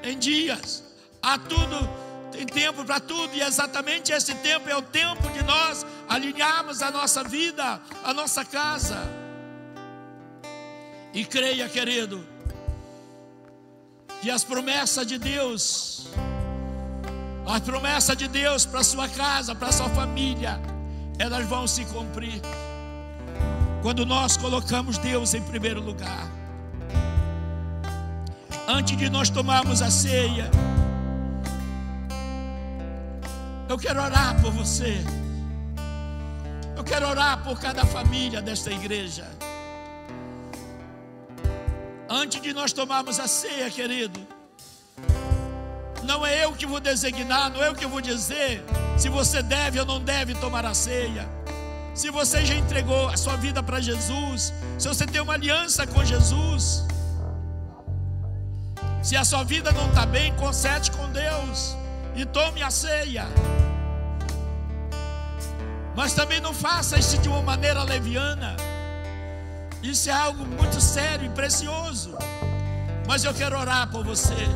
em dias. Há tudo, tem tempo para tudo, e exatamente esse tempo é o tempo de nós alinharmos a nossa vida, a nossa casa. E creia, querido, que as promessas de Deus, as promessas de Deus para sua casa, para sua família, elas vão se cumprir. Quando nós colocamos Deus em primeiro lugar. Antes de nós tomarmos a ceia, eu quero orar por você. Eu quero orar por cada família desta igreja. Antes de nós tomarmos a ceia, querido, não é eu que vou designar, não é eu que vou dizer se você deve ou não deve tomar a ceia. Se você já entregou a sua vida para Jesus, se você tem uma aliança com Jesus, se a sua vida não está bem, conserte com Deus e tome a ceia. Mas também não faça isso de uma maneira leviana. Isso é algo muito sério e precioso. Mas eu quero orar por você.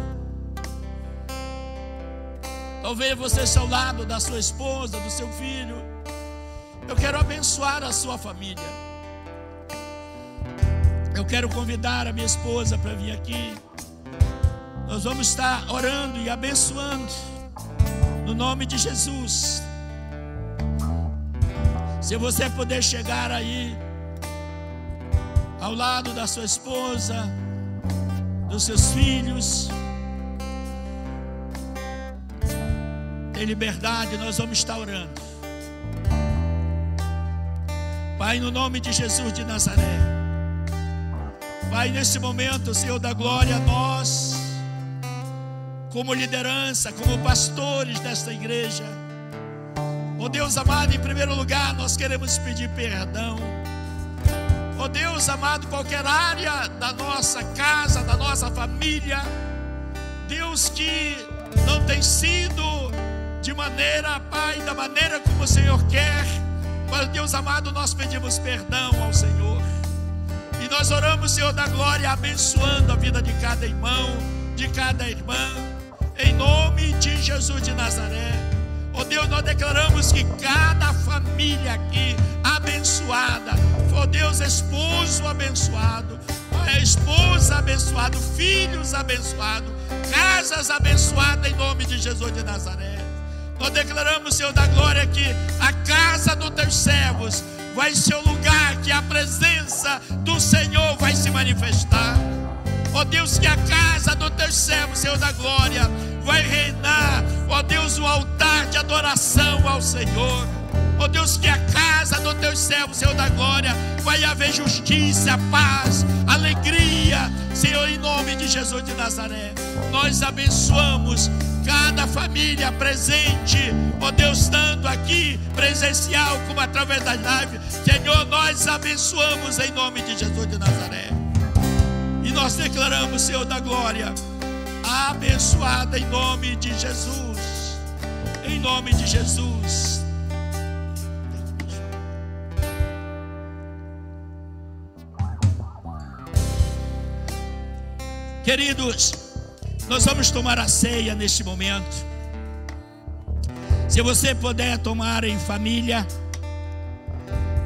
Talvez você seja ao lado da sua esposa, do seu filho. Eu quero abençoar a sua família. Eu quero convidar a minha esposa para vir aqui. Nós vamos estar orando e abençoando no nome de Jesus. Se você puder chegar aí, ao lado da sua esposa, dos seus filhos, tem liberdade, nós vamos estar orando. Pai, no nome de Jesus de Nazaré. Pai, nesse momento, Senhor da glória, nós, como liderança, como pastores desta igreja, oh Deus amado, em primeiro lugar, nós queremos pedir perdão. Oh Deus amado, qualquer área da nossa casa, da nossa família, Deus que não tem sido de maneira, Pai, da maneira como o Senhor quer. Mas Deus amado, nós pedimos perdão ao Senhor. E nós oramos, Senhor da glória, abençoando a vida de cada irmão, de cada irmã, em nome de Jesus de Nazaré. Ó oh Deus, nós declaramos que cada família aqui abençoada, ó oh Deus, esposo abençoado, esposa abençoado, filhos abençoados, casas abençoadas em nome de Jesus de Nazaré. Nós declaramos, Senhor da glória, que a casa dos teus servos vai ser o lugar que a presença do Senhor vai se manifestar. Ó Deus, que a casa dos teus servos, Senhor da glória, vai reinar. Ó Deus, o altar de adoração ao Senhor. Ó Deus, que a casa dos teus servos, Senhor da glória, vai haver justiça, paz, alegria, Senhor, em nome de Jesus de Nazaré. Nós abençoamos cada família presente, ó Deus, tanto aqui presencial como através das lives. Senhor, nós abençoamos em nome de Jesus de Nazaré. E nós declaramos, Senhor da glória, abençoada em nome de Jesus. Em nome de Jesus. Queridos, nós vamos tomar a ceia neste momento. Se você puder tomar em família,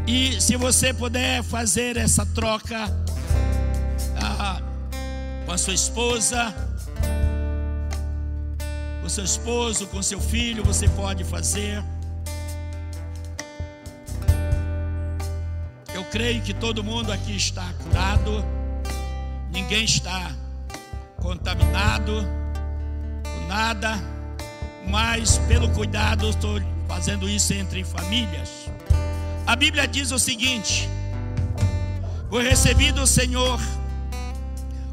e se você puder fazer essa troca ah, com a sua esposa, com seu esposo, com seu filho, você pode fazer. Eu creio que todo mundo aqui está curado, ninguém está contaminado com nada, mas pelo cuidado estou fazendo isso entre famílias. A Bíblia diz o seguinte: Foi recebido o Senhor,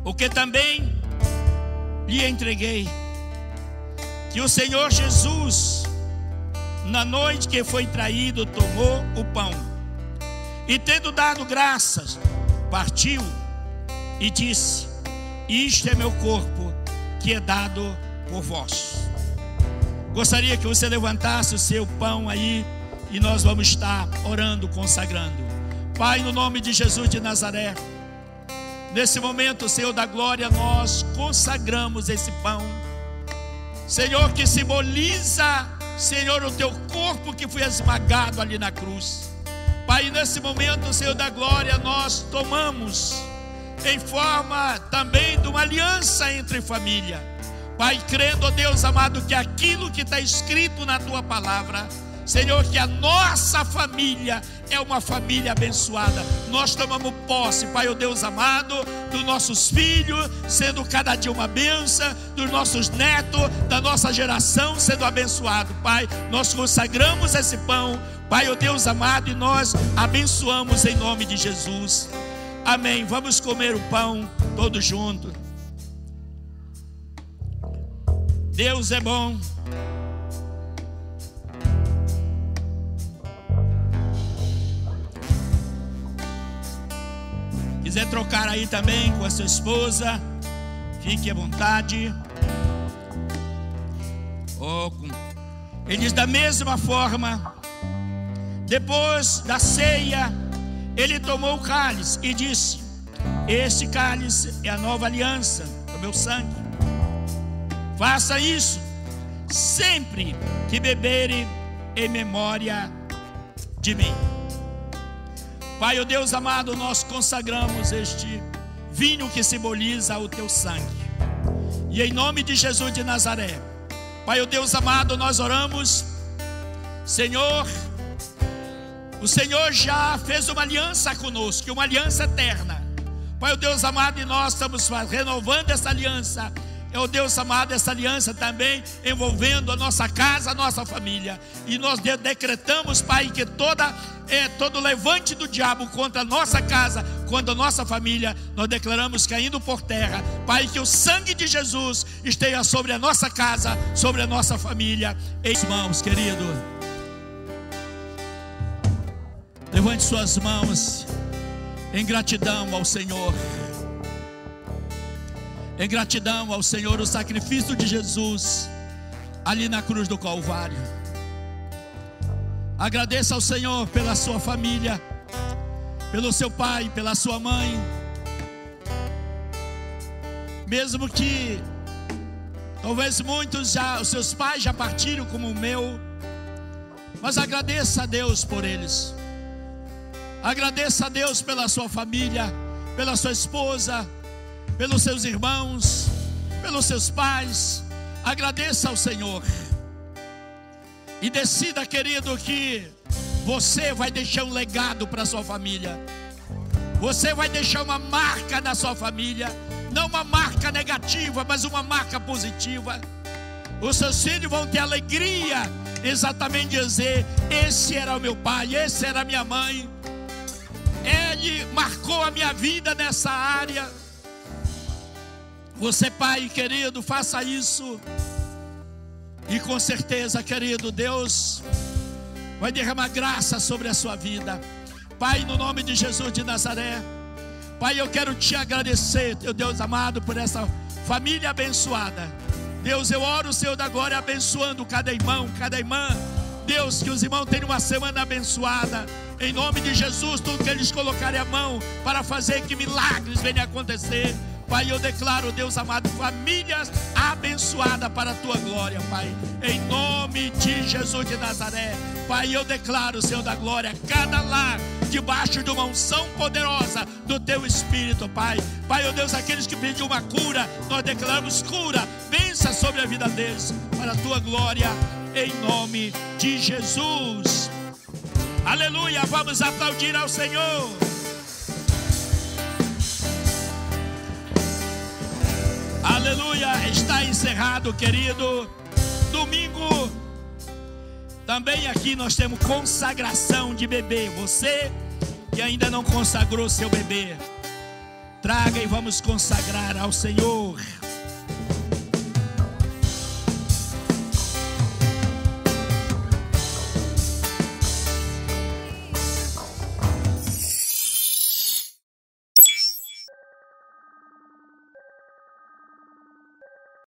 o que também lhe entreguei, que o Senhor Jesus, na noite que foi traído, tomou o pão e, tendo dado graças, partiu e disse: isto é meu corpo que é dado por vós. Gostaria que você levantasse o seu pão aí e nós vamos estar orando, consagrando. Pai, no nome de Jesus de Nazaré, nesse momento, Senhor da glória, nós consagramos esse pão. Senhor, que simboliza, Senhor, o teu corpo que foi esmagado ali na cruz. Pai, nesse momento, Senhor da glória, nós tomamos em forma também de uma aliança entre família. Pai, crendo, ó Deus amado, que aquilo que está escrito na tua palavra, Senhor, que a nossa família é uma família abençoada. Nós tomamos posse, Pai, ó Deus amado, dos nossos filhos, sendo cada dia uma benção, dos nossos netos, da nossa geração sendo abençoado. Pai, nós consagramos esse pão, Pai, ó Deus amado, e nós abençoamos em nome de Jesus. Amém. Vamos comer o pão todos juntos. Deus é bom. Quiser trocar aí também com a sua esposa, fique à vontade. Oh, ele diz da mesma forma, depois da ceia, ele tomou o cálice e disse: Este cálice é a nova aliança do meu sangue. Faça isso sempre que beberem em memória de mim. Pai, o oh Deus amado, nós consagramos este vinho que simboliza o teu sangue. E em nome de Jesus de Nazaré, Pai, o oh Deus amado, nós oramos, Senhor, O Senhor já fez uma aliança conosco, uma aliança eterna. Pai, o Deus amado, e nós estamos renovando essa aliança é o Deus amado, essa aliança também envolvendo a nossa casa, a nossa família. E nós decretamos, Pai, que toda é todo levante do diabo contra a nossa casa, contra a nossa família, nós declaramos caindo por terra. Pai, que o sangue de Jesus esteja sobre a nossa casa, sobre a nossa família. Em mãos, querido. Levante suas mãos em gratidão ao Senhor em gratidão ao Senhor o sacrifício de Jesus ali na cruz do Calvário. Agradeça ao Senhor pela sua família, pelo seu pai, pela sua mãe. Mesmo que talvez muitos já, os seus pais já partiram como o meu, mas agradeça a Deus por eles. Agradeça a Deus pela sua família, pela sua esposa, pelos seus irmãos, pelos seus pais. Agradeça ao Senhor. E decida, querido, que você vai deixar um legado para sua família. Você vai deixar uma marca na sua família, não uma marca negativa, mas uma marca positiva. Os seus filhos vão ter alegria, exatamente dizer: esse era o meu pai, esse era a minha mãe. Ele marcou a minha vida nessa área. Você, pai querido, faça isso. E com certeza, querido, Deus vai derramar graça sobre a sua vida. Pai, no nome de Jesus de Nazaré. Pai, eu quero te agradecer, teu Deus amado, por essa família abençoada. Deus, eu oro, Senhor da glória, abençoando cada irmão, cada irmã. Deus, que os irmãos tenham uma semana abençoada. Em nome de Jesus, tudo que eles colocarem a mão para fazer que milagres venham acontecer. Pai, eu declaro, Deus amado, famílias abençoadas para a tua glória, Pai. Em nome de Jesus de Nazaré. Pai, eu declaro, Senhor da glória, cada lar debaixo de uma unção poderosa do teu Espírito, Pai. Pai, oh Deus, aqueles que pediram uma cura, nós declaramos cura, vença sobre a vida deles, para a tua glória, em nome de Jesus. Aleluia, vamos aplaudir ao Senhor. Aleluia, está encerrado, querido. Domingo, também aqui nós temos consagração de bebê. Você que ainda não consagrou seu bebê, traga e vamos consagrar ao Senhor.